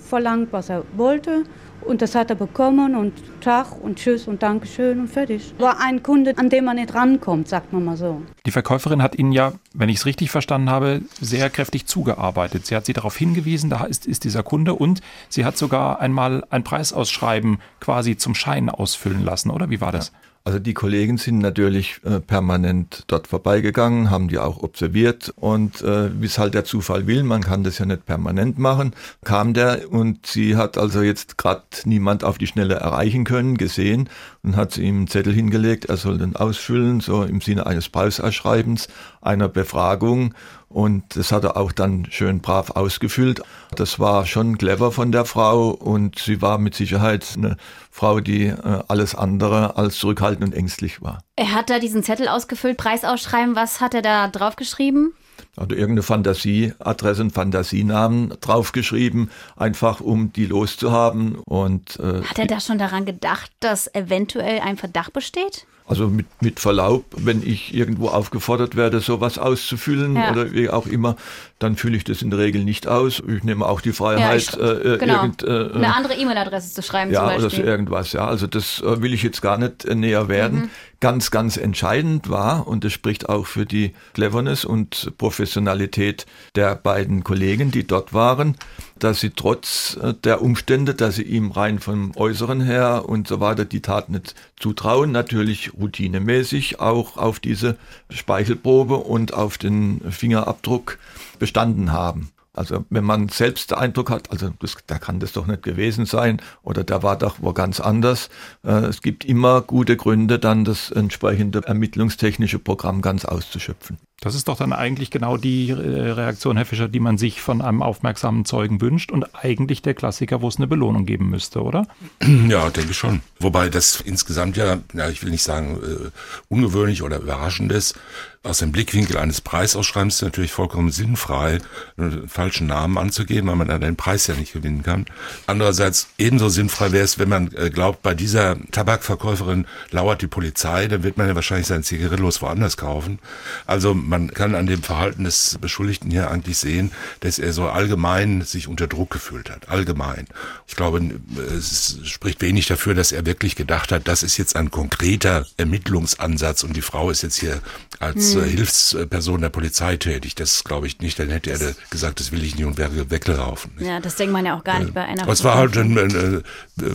verlangt, was er wollte. Und das hat er bekommen und Tag und Tschüss und Dankeschön und fertig. War ein Kunde, an dem man nicht rankommt, sagt man mal so. Die Verkäuferin hat Ihnen ja, wenn ich es richtig verstanden habe, sehr kräftig zugearbeitet. Sie hat Sie darauf hingewiesen, da ist, ist dieser Kunde und sie hat sogar einmal ein Preisausschreiben quasi zum Schein ausfüllen lassen, oder wie war das? Ja. Also die Kollegen sind natürlich äh, permanent dort vorbeigegangen, haben die auch observiert und äh, wie es halt der Zufall will, man kann das ja nicht permanent machen, kam der und sie hat also jetzt gerade niemand auf die Schnelle erreichen können, gesehen und hat ihm einen Zettel hingelegt, er soll den ausfüllen, so im Sinne eines Preisausschreibens, einer Befragung und das hat er auch dann schön brav ausgefüllt. Das war schon clever von der Frau und sie war mit Sicherheit eine Frau, die äh, alles andere als zurückhaltend und ängstlich war. Er hat da diesen Zettel ausgefüllt, Preisausschreiben. Was hat er da draufgeschrieben? Also irgendeine Fantasieadresse, einen Fantasienamen draufgeschrieben, einfach um die loszuhaben. Und, äh, Hat er da schon daran gedacht, dass eventuell ein Verdacht besteht? Also mit, mit Verlaub, wenn ich irgendwo aufgefordert werde, sowas auszufüllen ja. oder wie auch immer, dann fülle ich das in der Regel nicht aus. Ich nehme auch die Freiheit, ja, ich, äh, genau. irgend, äh, eine andere E-Mail-Adresse zu schreiben. Ja, oder so irgendwas. Ja, also das äh, will ich jetzt gar nicht äh, näher werden. Mhm. Ganz, ganz entscheidend war, und das spricht auch für die Cleverness und Professionalität der beiden Kollegen, die dort waren, dass sie trotz äh, der Umstände, dass sie ihm rein vom Äußeren her und so weiter die Tat nicht zutrauen, natürlich routinemäßig auch auf diese Speichelprobe und auf den Fingerabdruck bestanden haben. Also wenn man selbst den Eindruck hat, also das, da kann das doch nicht gewesen sein oder der war doch wo ganz anders. Äh, es gibt immer gute Gründe, dann das entsprechende ermittlungstechnische Programm ganz auszuschöpfen. Das ist doch dann eigentlich genau die äh, Reaktion, Herr Fischer, die man sich von einem aufmerksamen Zeugen wünscht und eigentlich der Klassiker, wo es eine Belohnung geben müsste, oder? Ja, denke schon. Wobei das insgesamt ja, ja ich will nicht sagen äh, ungewöhnlich oder überraschend ist, aus dem Blickwinkel eines Preisausschreibens ist natürlich vollkommen sinnfrei, einen falschen Namen anzugeben, weil man dann den Preis ja nicht gewinnen kann. Andererseits ebenso sinnfrei wäre es, wenn man äh, glaubt, bei dieser Tabakverkäuferin lauert die Polizei, dann wird man ja wahrscheinlich sein Zigarillos woanders kaufen. Also man kann an dem Verhalten des Beschuldigten hier eigentlich sehen, dass er so allgemein sich unter Druck gefühlt hat. Allgemein. Ich glaube, es spricht wenig dafür, dass er wirklich gedacht hat, das ist jetzt ein konkreter Ermittlungsansatz und die Frau ist jetzt hier als hm. Hilfsperson der Polizei tätig. Das glaube ich nicht. Dann hätte er gesagt, das will ich nicht und wäre weggelaufen. Ja, das denkt man ja auch gar nicht bei einer. Aber es war halt, äh, äh,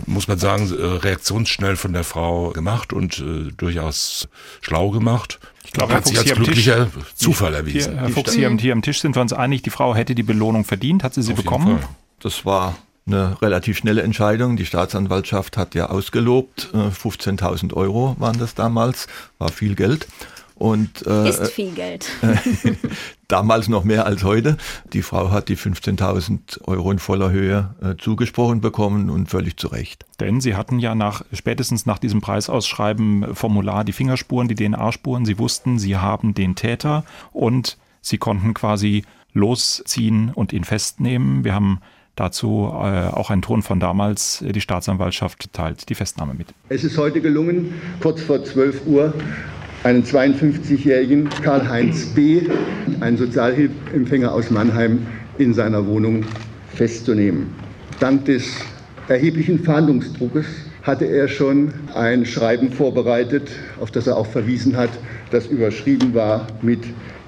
muss man sagen, äh, reaktionsschnell von der Frau gemacht und äh, durchaus schlau gemacht. Ich glaube, Herr Fuchs, hier glücklicher Tisch, Zufall erwiesen. Hier, Herr Fuchs, hier, hier am Tisch sind wir uns einig, die Frau hätte die Belohnung verdient. Hat sie sie Auf bekommen? Das war eine relativ schnelle Entscheidung. Die Staatsanwaltschaft hat ja ausgelobt. 15.000 Euro waren das damals, war viel Geld. Und, äh, ist viel Geld. damals noch mehr als heute. Die Frau hat die 15.000 Euro in voller Höhe äh, zugesprochen bekommen und völlig zu Recht. Denn Sie hatten ja nach, spätestens nach diesem Preisausschreiben Formular die Fingerspuren, die DNA-Spuren. Sie wussten, Sie haben den Täter und Sie konnten quasi losziehen und ihn festnehmen. Wir haben Dazu äh, auch ein Ton von damals. Die Staatsanwaltschaft teilt die Festnahme mit. Es ist heute gelungen, kurz vor 12 Uhr einen 52-jährigen Karl-Heinz B., einen Sozialhilfeempfänger aus Mannheim, in seiner Wohnung festzunehmen. Dank des erheblichen Fahndungsdruckes hatte er schon ein Schreiben vorbereitet, auf das er auch verwiesen hat, das überschrieben war mit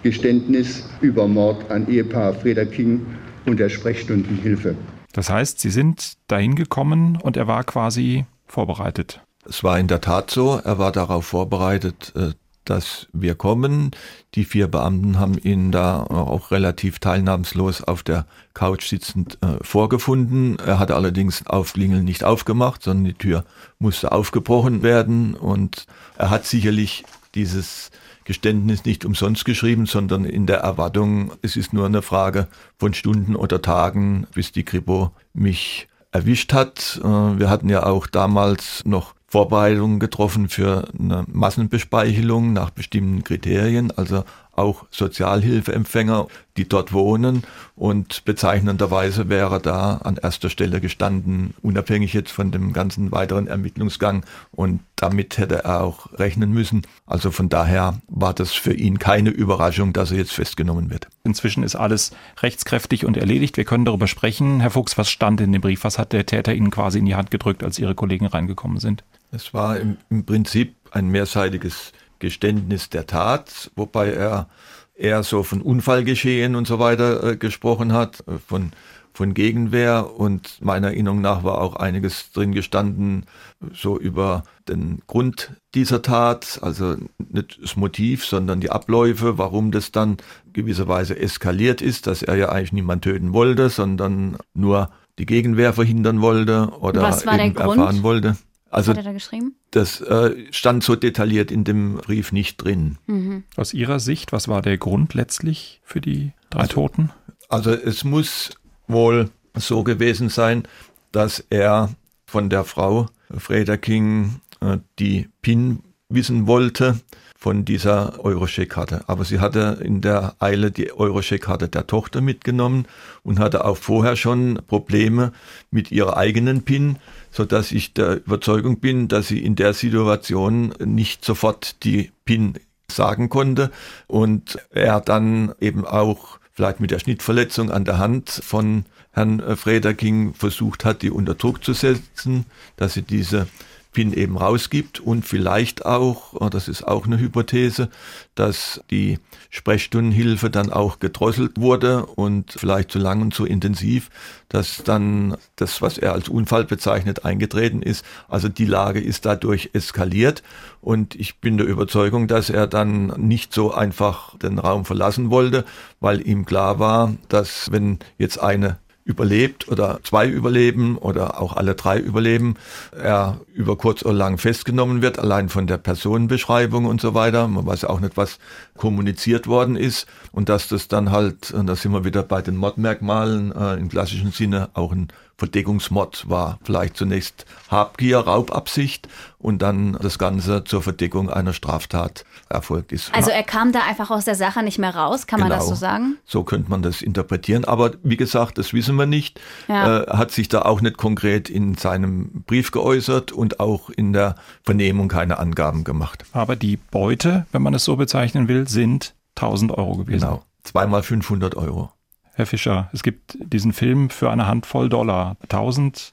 Geständnis über Mord an Ehepaar Freda King und der Sprechstundenhilfe. Das heißt, Sie sind dahin gekommen und er war quasi vorbereitet. Es war in der Tat so, er war darauf vorbereitet, äh, dass wir kommen. Die vier Beamten haben ihn da auch relativ teilnahmslos auf der Couch sitzend äh, vorgefunden. Er hatte allerdings Aufklingeln nicht aufgemacht, sondern die Tür musste aufgebrochen werden und er hat sicherlich dieses Geständnis nicht umsonst geschrieben, sondern in der Erwartung, es ist nur eine Frage von Stunden oder Tagen, bis die Kripo mich erwischt hat. Äh, wir hatten ja auch damals noch Vorbereitungen getroffen für eine Massenbespeichelung nach bestimmten Kriterien, also auch Sozialhilfeempfänger, die dort wohnen. Und bezeichnenderweise wäre da an erster Stelle gestanden, unabhängig jetzt von dem ganzen weiteren Ermittlungsgang. Und damit hätte er auch rechnen müssen. Also von daher war das für ihn keine Überraschung, dass er jetzt festgenommen wird. Inzwischen ist alles rechtskräftig und erledigt. Wir können darüber sprechen. Herr Fuchs, was stand in dem Brief? Was hat der Täter Ihnen quasi in die Hand gedrückt, als Ihre Kollegen reingekommen sind? Es war im, im Prinzip ein mehrseitiges Geständnis der Tat, wobei er eher so von Unfallgeschehen und so weiter äh, gesprochen hat, äh, von, von Gegenwehr und meiner Erinnerung nach war auch einiges drin gestanden, so über den Grund dieser Tat, also nicht das Motiv, sondern die Abläufe, warum das dann gewisserweise eskaliert ist, dass er ja eigentlich niemand töten wollte, sondern nur die Gegenwehr verhindern wollte oder Was war eben der Grund? erfahren wollte. Also Was hat er da geschrieben? das äh, stand so detailliert in dem Brief nicht drin. Mhm. Aus Ihrer Sicht, was war der Grund letztlich für die drei Toten? Also es muss wohl so gewesen sein, dass er von der Frau Freda King äh, die PIN wissen wollte von dieser Eurocheck-Karte. Aber sie hatte in der Eile die Eurocheck-Karte der Tochter mitgenommen und hatte auch vorher schon Probleme mit ihrer eigenen PIN, so dass ich der Überzeugung bin, dass sie in der Situation nicht sofort die PIN sagen konnte und er dann eben auch vielleicht mit der Schnittverletzung an der Hand von Herrn Frederking versucht hat, die unter Druck zu setzen, dass sie diese PIN eben rausgibt und vielleicht auch, oh, das ist auch eine Hypothese, dass die Sprechstundenhilfe dann auch gedrosselt wurde und vielleicht zu lang und zu intensiv, dass dann das, was er als Unfall bezeichnet, eingetreten ist. Also die Lage ist dadurch eskaliert und ich bin der Überzeugung, dass er dann nicht so einfach den Raum verlassen wollte, weil ihm klar war, dass wenn jetzt eine überlebt oder zwei überleben oder auch alle drei überleben, er über kurz oder lang festgenommen wird, allein von der Personenbeschreibung und so weiter. Man weiß auch nicht, was kommuniziert worden ist und dass das dann halt, und da sind wir wieder bei den Mordmerkmalen äh, im klassischen Sinne, auch ein Verdeckungsmord war. Vielleicht zunächst Habgier, Raubabsicht und dann das Ganze zur Verdeckung einer Straftat erfolgt ist. Also er kam da einfach aus der Sache nicht mehr raus, kann man das so Genau. sagen? So könnte man das interpretieren. Aber wie gesagt, das wissen wir nicht. Ja. Äh, hat sich da auch nicht konkret in seinem Brief geäußert und auch in der Vernehmung keine Angaben gemacht. Aber die Beute, wenn man es so bezeichnen will, sind 1000 Euro gewesen. Genau. Zweimal 500 Euro. Herr Fischer, es gibt diesen Film für eine Handvoll Dollar. 1000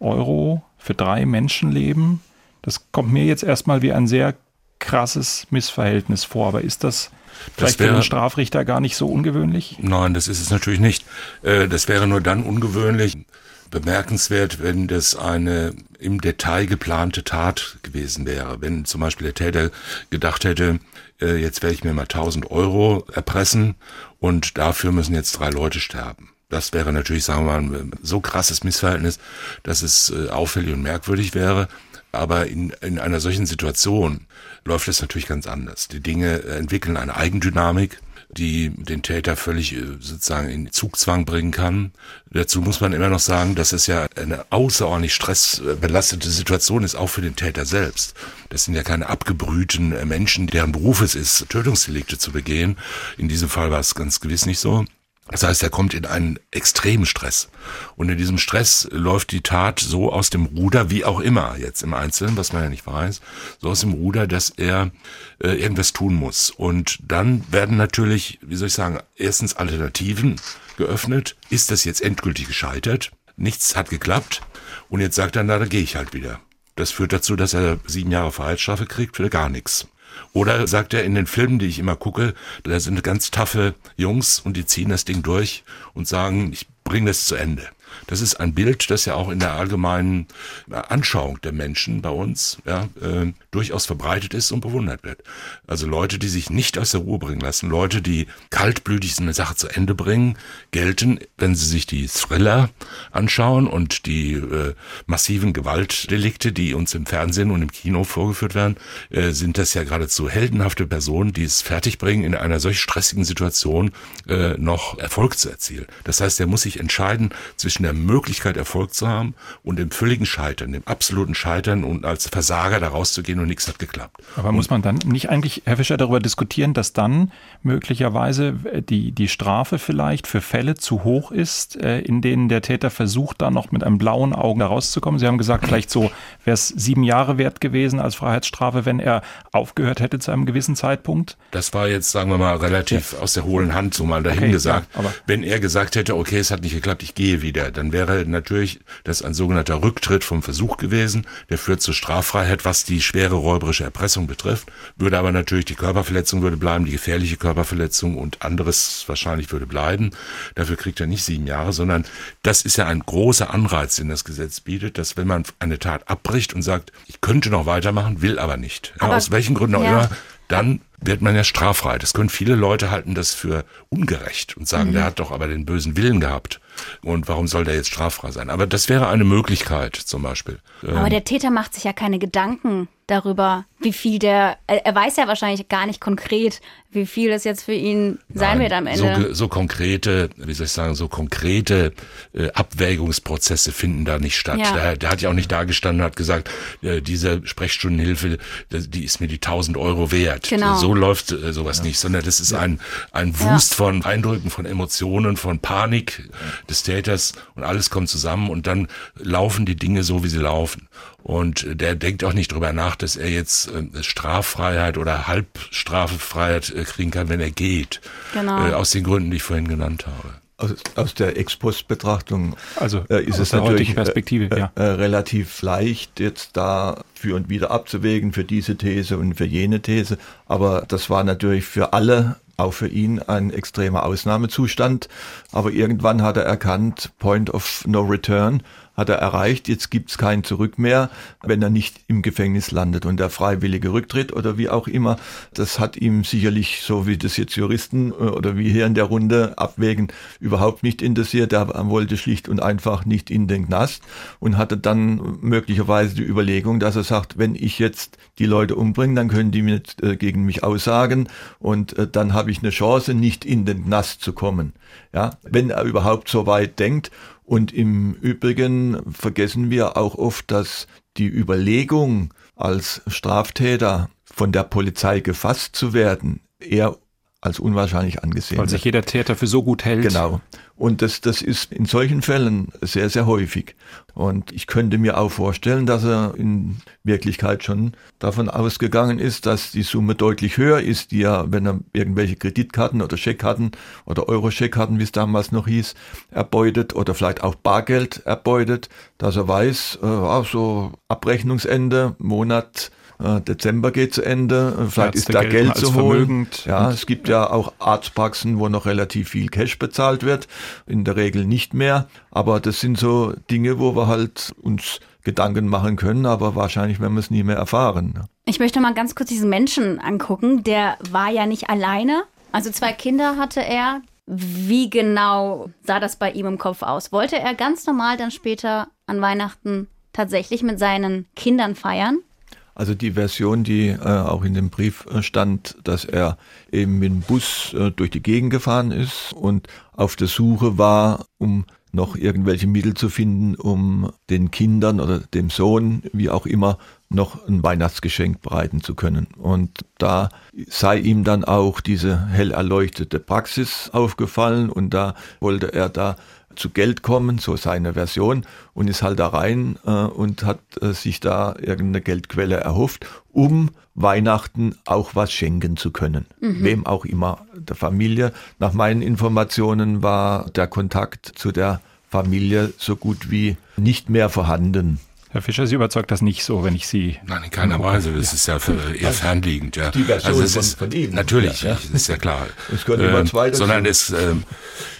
Euro für drei Menschenleben. Das kommt mir jetzt erstmal wie ein sehr krasses Missverhältnis vor. Aber ist das vielleicht für wäre- den Strafrichter gar nicht so ungewöhnlich? Nein, das ist es natürlich nicht. Äh, Das wäre nur dann ungewöhnlich, bemerkenswert, wenn das eine im Detail geplante Tat gewesen wäre. Wenn zum Beispiel der Täter gedacht hätte, äh, jetzt werde ich mir mal 1000 Euro erpressen und dafür müssen jetzt drei Leute sterben. Das wäre natürlich, sagen wir mal, ein so krasses Missverhältnis, dass es äh, auffällig und merkwürdig wäre. Aber in, in einer solchen Situation läuft es natürlich ganz anders. Die Dinge entwickeln eine Eigendynamik, die den Täter völlig äh, sozusagen in Zugzwang bringen kann. Dazu muss man immer noch sagen, dass es ja eine außerordentlich stressbelastete Situation ist, auch für den Täter selbst. Das sind ja keine abgebrühten äh, Menschen, deren Beruf es ist, Tötungsdelikte zu begehen. In diesem Fall war es ganz gewiss nicht so. Das heißt, er kommt in einen extremen Stress. Und in diesem Stress läuft die Tat so aus dem Ruder, wie auch immer, jetzt im Einzelnen, was man ja nicht weiß, so aus dem Ruder, dass er äh, irgendwas tun muss. Und dann werden natürlich, wie soll ich sagen, erstens Alternativen geöffnet. Ist das jetzt endgültig gescheitert? Nichts hat geklappt. Und jetzt sagt er, na, da gehe ich halt wieder. Das führt dazu, dass er sieben Jahre Freiheitsstrafe kriegt für gar nichts. Oder sagt er in den Filmen, die ich immer gucke, da sind ganz taffe Jungs und die ziehen das Ding durch und sagen, ich bringe das zu Ende. Das ist ein Bild, das ja auch in der allgemeinen Anschauung der Menschen bei uns ja, äh, durchaus verbreitet ist und bewundert wird. Also Leute, die sich nicht aus der Ruhe bringen lassen, Leute, die kaltblütig eine Sache zu Ende bringen, gelten, wenn sie sich die Thriller anschauen und die äh, massiven Gewaltdelikte, die uns im Fernsehen und im Kino vorgeführt werden, äh, sind das ja geradezu heldenhafte Personen, die es fertigbringen, in einer solch stressigen Situation äh, noch Erfolg zu erzielen. Das heißt, er muss sich entscheiden zwischen der Möglichkeit, Erfolg zu haben und dem völligen Scheitern, dem absoluten Scheitern und als Versager da rauszugehen und nichts hat geklappt. Aber muss man dann nicht eigentlich, Herr Fischer, darüber diskutieren, dass dann möglicherweise die, die Strafe vielleicht für Fälle zu hoch ist, äh, in denen der Täter versucht, da noch mit einem blauen Auge rauszukommen? Sie haben gesagt, vielleicht so wäre es sieben Jahre wert gewesen als Freiheitsstrafe, wenn er aufgehört hätte zu einem gewissen Zeitpunkt. Das war jetzt, sagen wir mal, relativ ja. aus der hohlen Hand so mal dahin okay, gesagt. Ja, wenn er gesagt hätte, okay, es hat nicht geklappt, ich gehe wieder, dann wäre natürlich das ein sogenannter Rücktritt vom Versuch gewesen. Der führt zur Straffreiheit, was die schwere räuberische Erpressung betrifft. Würde aber natürlich die Körperverletzung würde bleiben, die gefährliche Körperverletzung und anderes wahrscheinlich würde bleiben. Dafür kriegt er nicht sieben Jahre, sondern das ist ja ein großer Anreiz, den das Gesetz bietet, dass wenn man eine Tat abbricht und sagt, ich könnte noch weitermachen, will aber nicht. Aber, aus welchen Gründen auch ja. immer, dann wird man ja straffrei. Das können viele Leute halten das für ungerecht und sagen, mhm. der hat doch aber den bösen Willen gehabt. Und warum soll der jetzt straffrei sein? Aber das wäre eine Möglichkeit zum Beispiel. Aber ähm, der Täter macht sich ja keine Gedanken darüber, wie viel der, er weiß ja wahrscheinlich gar nicht konkret, wie viel das jetzt für ihn sein Nein, wird am Ende. So, so, konkrete, wie soll ich sagen, so konkrete äh, Abwägungsprozesse finden da nicht statt. Ja. Der, der, hat ja auch nicht dagestanden und hat gesagt, äh, diese Sprechstundenhilfe, die ist mir die 1000 Euro wert. Genau. So läuft äh, sowas ja. nicht, sondern das ist ein, ein Wust ja. von Eindrücken, von Emotionen, von Panik des Täters und alles kommt zusammen und dann laufen die Dinge so, wie sie laufen. Und der denkt auch nicht drüber nach, dass er jetzt äh, Straffreiheit oder Halbstraffreiheit äh, kriegen kann, wenn er geht. Genau. Äh, aus den Gründen, die ich vorhin genannt habe. Aus, aus der Ex-Post-Betrachtung also, äh, ist es natürlich Perspektive, äh, ja. äh, relativ leicht, jetzt da für und wieder abzuwägen für diese These und für jene These. Aber das war natürlich für alle auch für ihn ein extremer Ausnahmezustand. Aber irgendwann hat er erkannt, Point of No Return, hat er erreicht, jetzt gibt's kein Zurück mehr, wenn er nicht im Gefängnis landet. Und der freiwillige Rücktritt oder wie auch immer, das hat ihm sicherlich, so wie das jetzt Juristen äh, oder wie hier in der Runde abwägen, überhaupt nicht interessiert. Er wollte schlicht und einfach nicht in den Knast und hatte dann möglicherweise die Überlegung, dass er sagt, wenn ich jetzt die Leute umbringe, dann können die mir äh, gegen mich aussagen und äh, dann habe ich eine Chance, nicht in den Knast zu kommen. Ja, wenn er überhaupt so weit denkt und im Übrigen vergessen wir auch oft, dass die Überlegung, als Straftäter von der Polizei gefasst zu werden, eher als unwahrscheinlich angesehen. Weil sich jeder Täter für so gut hält. Genau. Und das, das ist in solchen Fällen sehr, sehr häufig. Und ich könnte mir auch vorstellen, dass er in Wirklichkeit schon davon ausgegangen ist, dass die Summe deutlich höher ist, die er, wenn er irgendwelche Kreditkarten oder Scheckkarten oder Euro-Scheckkarten, wie es damals noch hieß, erbeutet oder vielleicht auch Bargeld erbeutet, dass er weiß, äh, so Abrechnungsende, Monat Dezember geht zu Ende, äh, vielleicht Ärzte ist da Geld zu holen. Ja, es gibt ja auch Arztpraxen, wo noch relativ viel Cash bezahlt wird, in der Regel nicht mehr. Aber das sind so Dinge, wo wir halt uns Gedanken machen können, aber wahrscheinlich werden wir es nie mehr erfahren. Ich möchte mal ganz kurz diesen Menschen angucken. Der war ja nicht alleine. Also zwei Kinder hatte er. Wie genau sah das bei ihm im Kopf aus? Wollte er ganz normal dann später an Weihnachten tatsächlich mit seinen Kindern feiern? Also die Version, die äh, auch in dem Brief äh, stand, dass er eben mit dem Bus äh, durch die Gegend gefahren ist und auf der Suche war, um noch irgendwelche Mittel zu finden, um den Kindern oder dem Sohn, wie auch immer, noch ein Weihnachtsgeschenk bereiten zu können. Und da sei ihm dann auch diese hell erleuchtete Praxis aufgefallen und da wollte er da zu Geld kommen, so seine Version, und ist halt da rein äh, und hat äh, sich da irgendeine Geldquelle erhofft, um Weihnachten auch was schenken zu können. Mhm. Wem auch immer, der Familie. Nach meinen Informationen war der Kontakt zu der Familie so gut wie nicht mehr vorhanden. Herr Fischer, Sie überzeugt das nicht so, wenn ich Sie. Nein, in keiner Weise. Das ist ja für, eher also fernliegend. Ja. Die Version also es ist, von, Ihnen. Natürlich, ja, ja. ist ja klar. Es können immer ähm, zwei Sondern es, ähm,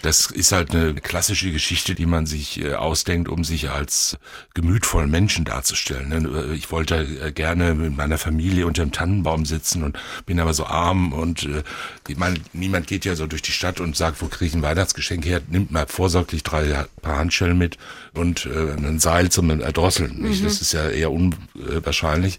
Das ist halt eine klassische Geschichte, die man sich äh, ausdenkt, um sich als gemütvollen Menschen darzustellen. Ne? Ich wollte äh, gerne mit meiner Familie unter dem Tannenbaum sitzen und bin aber so arm und äh, ich meine, niemand geht ja so durch die Stadt und sagt, wo kriege ich ein Weihnachtsgeschenk her? Nimmt mal vorsorglich drei Paar Handschellen mit und ein Seil zum Erdrosseln. Mhm. Das ist ja eher unwahrscheinlich.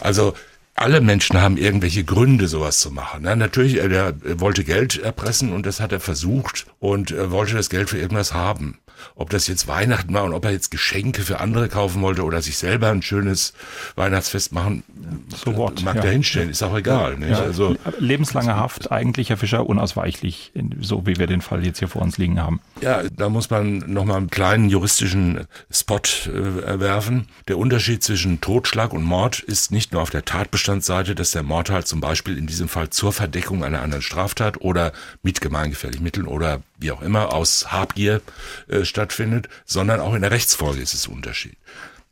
Also alle Menschen haben irgendwelche Gründe, sowas zu machen. Ja, natürlich, er, wollte Geld erpressen und das hat er versucht und er wollte das Geld für irgendwas haben. Ob das jetzt Weihnachten war und ob er jetzt Geschenke für andere kaufen wollte oder sich selber ein schönes Weihnachtsfest machen, so what, mag ja. hinstellen, ist auch egal. Ja. Also, Lebenslange Haft, eigentlich, Herr Fischer, unausweichlich, so wie wir den Fall jetzt hier vor uns liegen haben. Ja, da muss man nochmal einen kleinen juristischen Spot äh, werfen. Der Unterschied zwischen Totschlag und Mord ist nicht nur auf der Tatbestandsseite, dass der Mord halt zum Beispiel in diesem Fall zur Verdeckung einer anderen Straftat oder mit gemeingefährlichen Mitteln oder wie auch immer aus Habgier äh, stattfindet, sondern auch in der Rechtsfolge ist es Unterschied.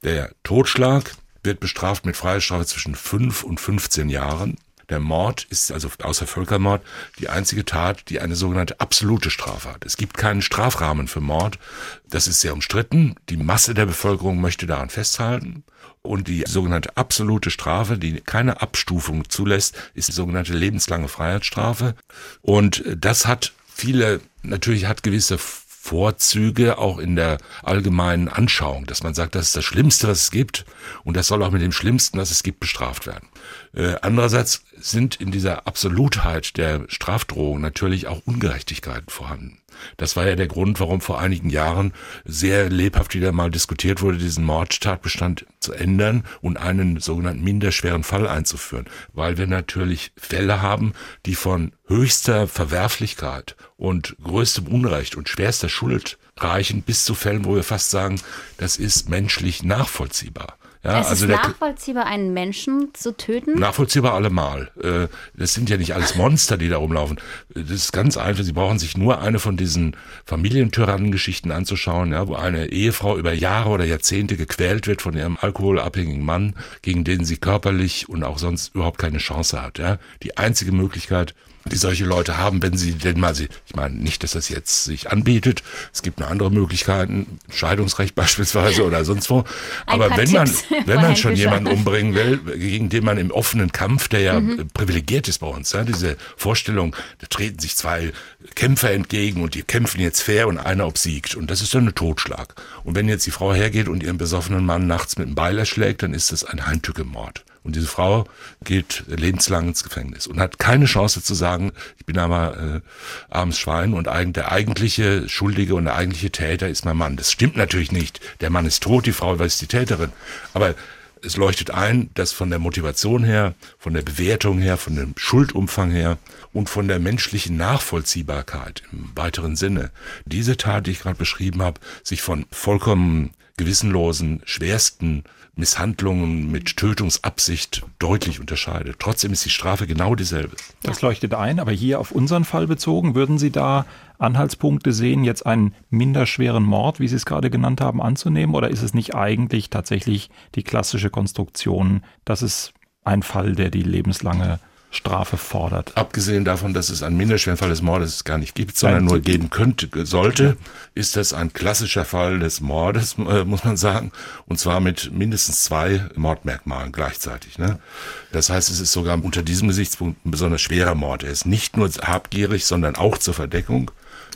Der Totschlag wird bestraft mit Freiheitsstrafe zwischen 5 und 15 Jahren. Der Mord ist also außer Völkermord die einzige Tat, die eine sogenannte absolute Strafe hat. Es gibt keinen Strafrahmen für Mord. Das ist sehr umstritten. Die Masse der Bevölkerung möchte daran festhalten. Und die sogenannte absolute Strafe, die keine Abstufung zulässt, ist die sogenannte lebenslange Freiheitsstrafe. Und das hat viele, natürlich hat gewisse Vorzüge auch in der allgemeinen Anschauung, dass man sagt, das ist das Schlimmste, was es gibt und das soll auch mit dem Schlimmsten, was es gibt, bestraft werden. Äh, andererseits sind in dieser Absolutheit der Strafdrohung natürlich auch Ungerechtigkeiten vorhanden. Das war ja der Grund, warum vor einigen Jahren sehr lebhaft wieder mal diskutiert wurde, diesen Mordtatbestand zu ändern und einen sogenannten minderschweren Fall einzuführen, weil wir natürlich Fälle haben, die von höchster Verwerflichkeit und größtem Unrecht und schwerster Schuld reichen bis zu Fällen, wo wir fast sagen, das ist menschlich nachvollziehbar. Ja, es also ist nachvollziehbar, einen Menschen zu töten? Nachvollziehbar allemal. Äh, das sind ja nicht alles Monster, die da rumlaufen. Das ist ganz einfach. Sie brauchen sich nur eine von diesen Familientyrannengeschichten anzuschauen, ja, wo eine Ehefrau über Jahre oder Jahrzehnte gequält wird von ihrem alkoholabhängigen Mann, gegen den sie körperlich und auch sonst überhaupt keine Chance hat. Ja. Die einzige Möglichkeit, die solche Leute haben, wenn sie denn mal sie, ich meine nicht, dass das jetzt sich anbietet, es gibt eine andere Möglichkeiten, Scheidungsrecht beispielsweise oder sonst wo, aber wenn man, wenn man schon jemanden umbringen will, gegen den man im offenen Kampf, der ja mhm. privilegiert ist bei uns, ja, diese Vorstellung, da treten sich zwei Kämpfer entgegen und die kämpfen jetzt fair und einer obsiegt und das ist dann ein Totschlag. Und wenn jetzt die Frau hergeht und ihren besoffenen Mann nachts mit einem Beil erschlägt, dann ist das ein Heimtückemord. Und diese Frau geht lebenslang ins Gefängnis und hat keine Chance zu sagen, ich bin aber äh, armes Schwein und eigentlich der eigentliche Schuldige und der eigentliche Täter ist mein Mann. Das stimmt natürlich nicht. Der Mann ist tot, die Frau ist die Täterin. Aber es leuchtet ein, dass von der Motivation her, von der Bewertung her, von dem Schuldumfang her und von der menschlichen Nachvollziehbarkeit im weiteren Sinne diese Tat, die ich gerade beschrieben habe, sich von vollkommen gewissenlosen, schwersten Misshandlungen mit Tötungsabsicht deutlich unterscheidet. Trotzdem ist die Strafe genau dieselbe. Das leuchtet ein, aber hier auf unseren Fall bezogen, würden Sie da Anhaltspunkte sehen, jetzt einen minderschweren Mord, wie Sie es gerade genannt haben, anzunehmen? Oder ist es nicht eigentlich tatsächlich die klassische Konstruktion, dass es ein Fall, der die lebenslange Strafe fordert. Abgesehen davon, dass es einen minderschweren Fall des Mordes gar nicht gibt, sondern nur geben könnte, sollte, ist das ein klassischer Fall des Mordes, äh, muss man sagen, und zwar mit mindestens zwei Mordmerkmalen gleichzeitig. Ne? Das heißt, es ist sogar unter diesem Gesichtspunkt ein besonders schwerer Mord. Er ist nicht nur habgierig, sondern auch zur Verdeckung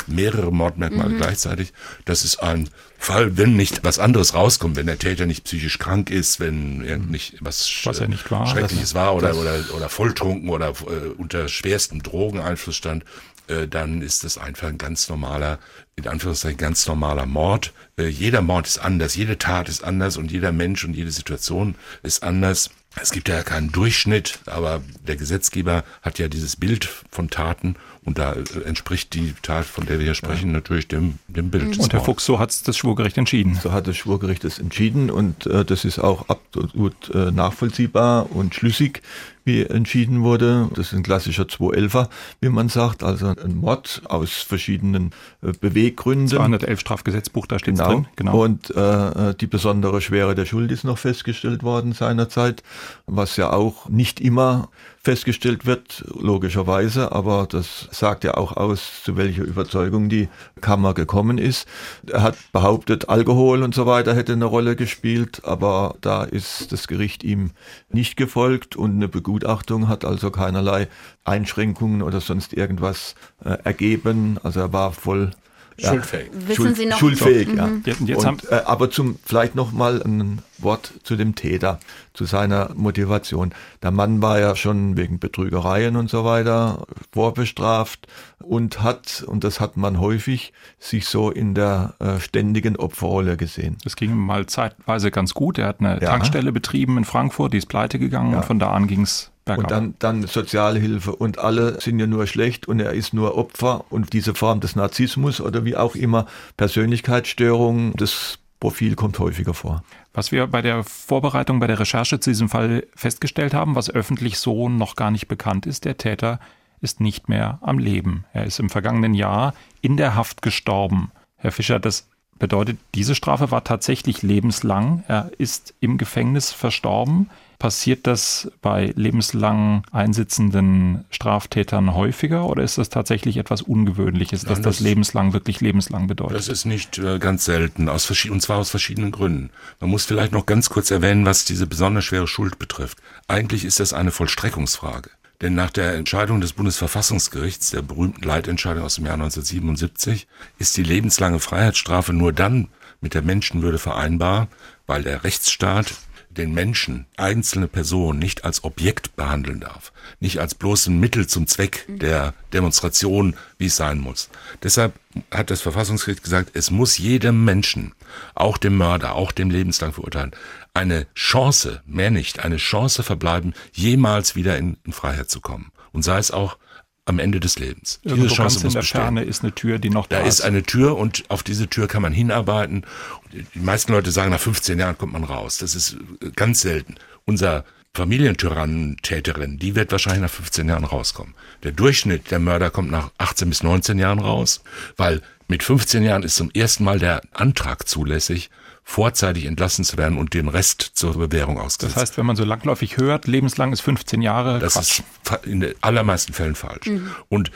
mehrere Mordmerkmale mhm. gleichzeitig. Das ist ein Fall, wenn nicht was anderes rauskommt, wenn der Täter nicht psychisch krank ist, wenn er mhm. nicht was, was er nicht war, Schreckliches war oder, oder, oder volltrunken oder äh, unter schwerstem Drogeneinfluss stand, äh, dann ist das einfach ein ganz normaler, in Anführungszeichen ganz normaler Mord. Äh, jeder Mord ist anders, jede Tat ist anders und jeder Mensch und jede Situation ist anders. Es gibt ja keinen Durchschnitt, aber der Gesetzgeber hat ja dieses Bild von Taten und da äh, entspricht die Tat, von der wir hier sprechen, natürlich dem, dem Bild. Und Herr Fuchs, so hat das Schwurgericht entschieden. So hat das Schwurgericht es entschieden und äh, das ist auch absolut äh, nachvollziehbar und schlüssig, wie entschieden wurde. Das ist ein klassischer 211er, wie man sagt, also ein Mord aus verschiedenen äh, Beweggründen. 211 Strafgesetzbuch, da steht genau. drin. Genau. Und äh, äh, die besondere Schwere der Schuld ist noch festgestellt worden seinerzeit, was ja auch nicht immer festgestellt wird, logischerweise, aber das sagt ja auch aus, zu welcher Überzeugung die Kammer gekommen ist. Er hat behauptet, Alkohol und so weiter hätte eine Rolle gespielt, aber da ist das Gericht ihm nicht gefolgt und eine Begutachtung hat also keinerlei Einschränkungen oder sonst irgendwas äh, ergeben. Also er war voll Schuldfähig. Ja, Wissen Schuld, Sie noch? Schuldfähig, Mhm. ja. Jetzt- jetzt haben- Und, äh, aber zum vielleicht noch mal ein Wort zu dem Täter, zu seiner Motivation. Der Mann war ja schon wegen Betrügereien und so weiter vorbestraft und hat, und das hat man häufig, sich so in der äh, ständigen Opferrolle gesehen. Das ging ihm mal zeitweise ganz gut. Er hat eine Ja. Tankstelle betrieben in Frankfurt, die ist pleite gegangen Ja. und von da an ging es bergab. Und dann, dann Sozialhilfe und alle sind ja nur schlecht und er ist nur Opfer und diese Form des Narzissmus oder wie auch immer Persönlichkeitsstörung, das Profil kommt häufiger vor. Was wir bei der Vorbereitung, bei der Recherche zu diesem Fall festgestellt haben, was öffentlich so noch gar nicht bekannt ist, der Täter ist nicht mehr am Leben. Er ist im vergangenen Jahr in der Haft gestorben. Herr Fischer, das bedeutet, diese Strafe war tatsächlich lebenslang. Er ist im Gefängnis verstorben. Passiert das bei lebenslang einsitzenden Straftätern häufiger oder ist das tatsächlich etwas Ungewöhnliches, dass Nein, das das- lebenslang wirklich lebenslang bedeutet? Das ist nicht äh, ganz selten, aus und zwar aus verschiedenen Gründen. Man muss vielleicht noch ganz kurz erwähnen, was diese besonders schwere Schuld betrifft. Eigentlich ist das eine Vollstreckungsfrage. Denn nach der Entscheidung des Bundesverfassungsgerichts, der berühmten Leitentscheidung aus dem Jahr 1977, ist die lebenslange Freiheitsstrafe nur dann mit der Menschenwürde vereinbar, weil der Rechtsstaat den Menschen, einzelne Personen, nicht als Objekt behandeln darf, nicht als bloß ein Mittel zum Zweck der Demonstration, wie es sein muss. Deshalb hat das Verfassungsgericht gesagt, es muss jedem Menschen, auch dem Mörder, auch dem lebenslang Verurteilten, eine Chance, mehr nicht, eine Chance verbleiben, jemals wieder in, in Freiheit zu kommen. Und sei es auch am Ende des Lebens. Irgendwo ganz in der Ferne ist eine Tür, die noch Da da ist eine Tür und auf diese Tür kann man hinarbeiten. Die meisten Leute sagen, nach 15 Jahren kommt man raus. Das ist äh, ganz selten. Unser Familientyrannen-Täterin, die wird wahrscheinlich nach 15 Jahren rauskommen. Der Durchschnitt der Mörder kommt nach 18 bis 19 Jahren raus, weil mit 15 Jahren ist zum ersten Mal der Antrag zulässig, vorzeitig entlassen zu werden und den Rest zur Bewährung ausgesetzt. Das heißt, wenn man so langläufig hört, lebenslang ist 15 Jahre, Das Quatsch. ist in den allermeisten Fällen falsch. Mhm. Und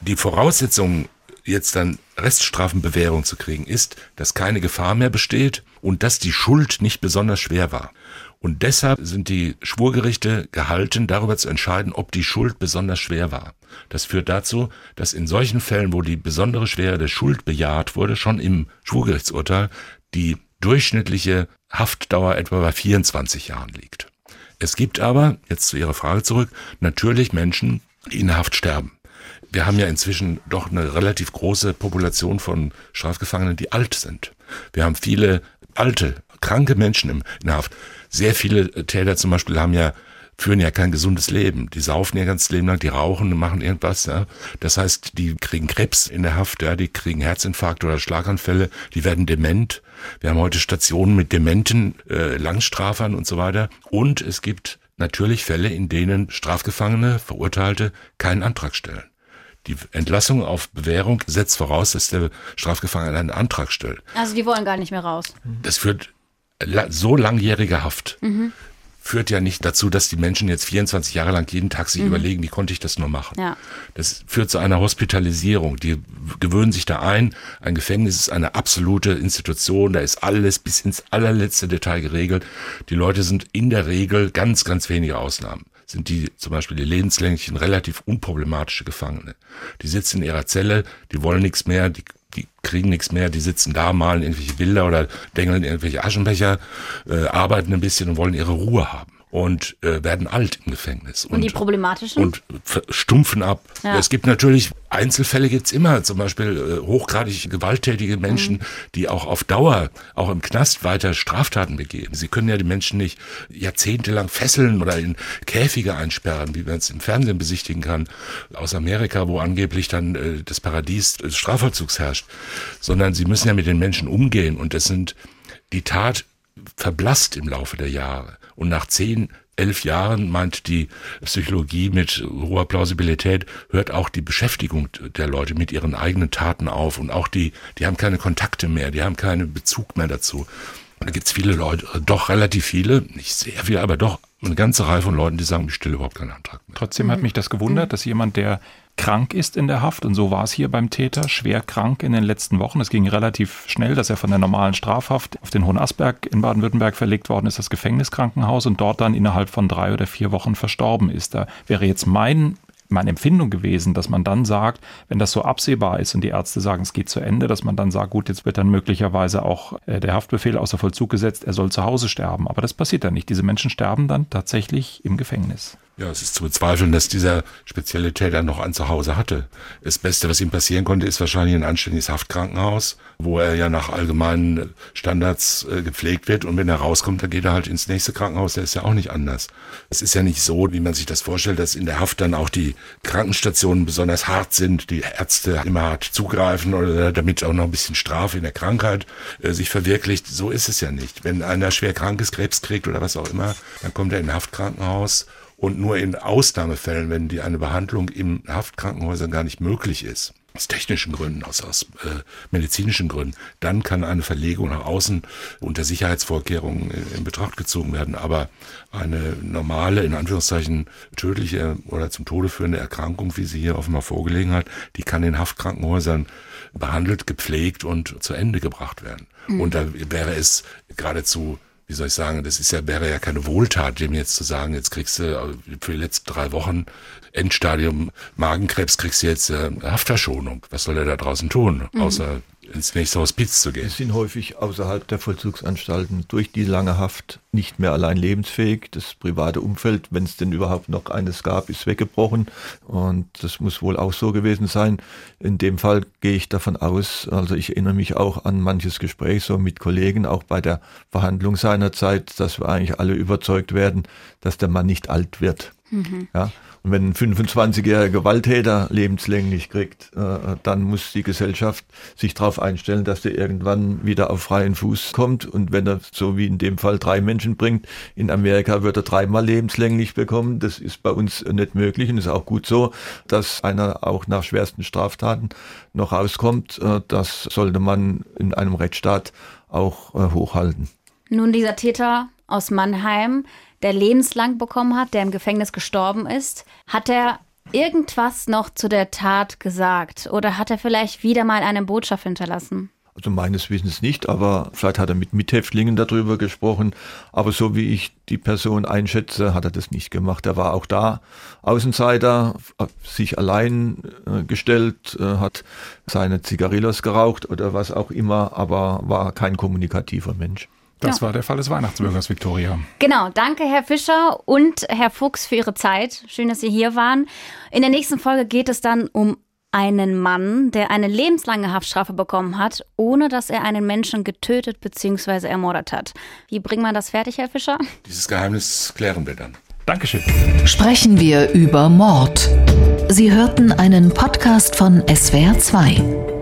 die Voraussetzung, jetzt dann Reststrafenbewährung zu kriegen, ist, dass keine Gefahr mehr besteht und dass die Schuld nicht besonders schwer war. Und deshalb sind die Schwurgerichte gehalten, darüber zu entscheiden, ob die Schuld besonders schwer war. Das führt dazu, dass in solchen Fällen, wo die besondere Schwere der Schuld bejaht wurde, schon im Schwurgerichtsurteil die durchschnittliche Haftdauer etwa bei 24 Jahren liegt. Es gibt aber, jetzt zu Ihrer Frage zurück, natürlich Menschen, die in Haft sterben. Wir haben ja inzwischen doch eine relativ große Population von Strafgefangenen, die alt sind. Wir haben viele alte, kranke Menschen in Haft. Sehr viele Täter zum Beispiel haben ja führen ja kein gesundes Leben. Die saufen ihr ganzes Leben lang, die rauchen und machen irgendwas. Ja. Das heißt, die kriegen Krebs in der Haft, ja, die kriegen Herzinfarkt oder Schlaganfälle, die werden dement. Wir haben heute Stationen mit dementen äh, Langstrafern und so weiter. Und es gibt natürlich Fälle, in denen Strafgefangene, Verurteilte keinen Antrag stellen. Die Entlassung auf Bewährung setzt voraus, dass der Strafgefangene einen Antrag stellt. Also die wollen gar nicht mehr raus. Das führt so langjährige Haft Mhm. Führt ja nicht dazu, dass die Menschen jetzt 24 Jahre lang jeden Tag sich Mhm. überlegen, wie konnte ich das nur machen. Ja. Das führt zu einer Hospitalisierung. Die gewöhnen sich da ein. Ein Gefängnis ist eine absolute Institution. Da ist alles bis ins allerletzte Detail geregelt. Die Leute sind in der Regel ganz, ganz wenige Ausnahmen. Sind die zum Beispiel die lebenslänglichen, relativ unproblematische Gefangene. Die sitzen in ihrer Zelle, die wollen nichts mehr, die die kriegen nichts mehr, die sitzen da, malen irgendwelche Bilder oder dengeln irgendwelche Aschenbecher, äh, arbeiten ein bisschen und wollen ihre Ruhe haben und äh, werden alt im Gefängnis. Und, die problematischen? und stumpfen ab. Ja. Es gibt natürlich, Einzelfälle gibt's immer, zum Beispiel äh, hochgradig gewalttätige Menschen, Mhm. die auch auf Dauer, auch im Knast weiter Straftaten begehen. Sie können ja die Menschen nicht jahrzehntelang fesseln oder in Käfige einsperren, wie man es im Fernsehen besichtigen kann, aus Amerika, wo angeblich dann äh, das Paradies des Strafvollzugs herrscht, sondern sie müssen ja mit den Menschen umgehen und es sind die Tat verblasst im Laufe der Jahre. Und nach zehn, elf Jahren, meint die Psychologie mit hoher Plausibilität, hört auch die Beschäftigung der Leute mit ihren eigenen Taten auf. Und auch die, die haben keine Kontakte mehr, die haben keinen Bezug mehr dazu. Und da gibt's viele Leute, doch relativ viele, nicht sehr viele, aber doch eine ganze Reihe von Leuten, die sagen, ich stelle überhaupt keinen Antrag mehr. Trotzdem hat mich das gewundert, dass jemand, der krank ist in der Haft, und so war es hier beim Täter, schwer krank in den letzten Wochen. Es ging relativ schnell, dass er von der normalen Strafhaft auf den Hohen Asberg in Baden-Württemberg verlegt worden ist, das Gefängniskrankenhaus, und dort dann innerhalb von drei oder vier Wochen verstorben ist. Da wäre jetzt mein meine Empfindung gewesen, dass man dann sagt, wenn das so absehbar ist und die Ärzte sagen, es geht zu Ende, dass man dann sagt, gut, jetzt wird dann möglicherweise auch äh, der Haftbefehl außer Vollzug gesetzt, er soll zu Hause sterben. Aber das passiert dann nicht. Diese Menschen sterben dann tatsächlich im Gefängnis. Ja, es ist zu bezweifeln, dass dieser spezielle Täter noch ein Zuhause hatte. Das Beste, was ihm passieren konnte, ist wahrscheinlich ein anständiges Haftkrankenhaus, wo er ja nach allgemeinen Standards äh, gepflegt wird. Und wenn er rauskommt, dann geht er halt ins nächste Krankenhaus. Der ist ja auch nicht anders. Es ist ja nicht so, wie man sich das vorstellt, dass in der Haft dann auch die Krankenstationen besonders hart sind, die Ärzte immer hart zugreifen oder damit auch noch ein bisschen Strafe in der Krankheit äh, sich verwirklicht. So ist es ja nicht. Wenn einer schwer krank ist, Krebs kriegt oder was auch immer, dann kommt er in ein Haftkrankenhaus und nur in Ausnahmefällen, wenn die eine Behandlung im Haftkrankenhäusern gar nicht möglich ist, aus technischen Gründen, aus, aus äh, medizinischen Gründen, dann kann eine Verlegung nach außen unter Sicherheitsvorkehrungen in, in Betracht gezogen werden. Aber eine normale, in Anführungszeichen tödliche oder zum Tode führende Erkrankung, wie sie hier offenbar vorgelegen hat, die kann in Haftkrankenhäusern behandelt, gepflegt und zu Ende gebracht werden. Mhm. Und da wäre es geradezu wie soll ich sagen, das ist ja, wäre ja keine Wohltat, dem jetzt zu sagen, jetzt kriegst du äh, für die letzten drei Wochen Endstadium Magenkrebs, kriegst du jetzt äh, Haftverschonung. Was soll er da draußen tun, mhm. außer ins nächste Hospiz zu gehen. Sie sind häufig außerhalb der Vollzugsanstalten durch die lange Haft nicht mehr allein lebensfähig. Das private Umfeld, wenn es denn überhaupt noch eines gab, ist weggebrochen. Und das muss wohl auch so gewesen sein. In dem Fall gehe ich davon aus, also ich erinnere mich auch an manches Gespräch so mit Kollegen, auch bei der Verhandlung seinerzeit, dass wir eigentlich alle überzeugt werden, dass der Mann nicht alt wird. Mhm. Ja, wenn ein 25-jähriger Gewalttäter lebenslänglich kriegt, äh, dann muss die Gesellschaft sich darauf einstellen, dass der irgendwann wieder auf freien Fuß kommt. Und wenn er, so wie in dem Fall, drei Menschen bringt, in Amerika wird er dreimal lebenslänglich bekommen. Das ist bei uns nicht möglich und ist auch gut so, dass einer auch nach schwersten Straftaten noch rauskommt. Äh, das sollte man in einem Rechtsstaat auch äh, hochhalten. Nun, dieser Täter aus Mannheim, der lebenslang bekommen hat, der im Gefängnis gestorben ist, hat er irgendwas noch zu der Tat gesagt? Oder hat er vielleicht wieder mal eine Botschaft hinterlassen? Also meines Wissens nicht, aber vielleicht hat er mit Mithäftlingen darüber gesprochen. Aber so wie ich die Person einschätze, hat er das nicht gemacht. Er war auch da Außenseiter, sich allein äh, gestellt, äh, hat seine Zigarillos geraucht oder was auch immer, aber war kein kommunikativer Mensch. Das ja. war der Fall des Weihnachtsbürgers, Viktoria. Genau, danke Herr Fischer und Herr Fuchs für Ihre Zeit. Schön, dass Sie hier waren. In der nächsten Folge geht es dann um einen Mann, der eine lebenslange Haftstrafe bekommen hat, ohne dass er einen Menschen getötet bzw. ermordet hat. Wie bringt man das fertig, Herr Fischer? Dieses Geheimnis klären wir dann. Dankeschön. Sprechen wir über Mord. Sie hörten einen Podcast von SWR2.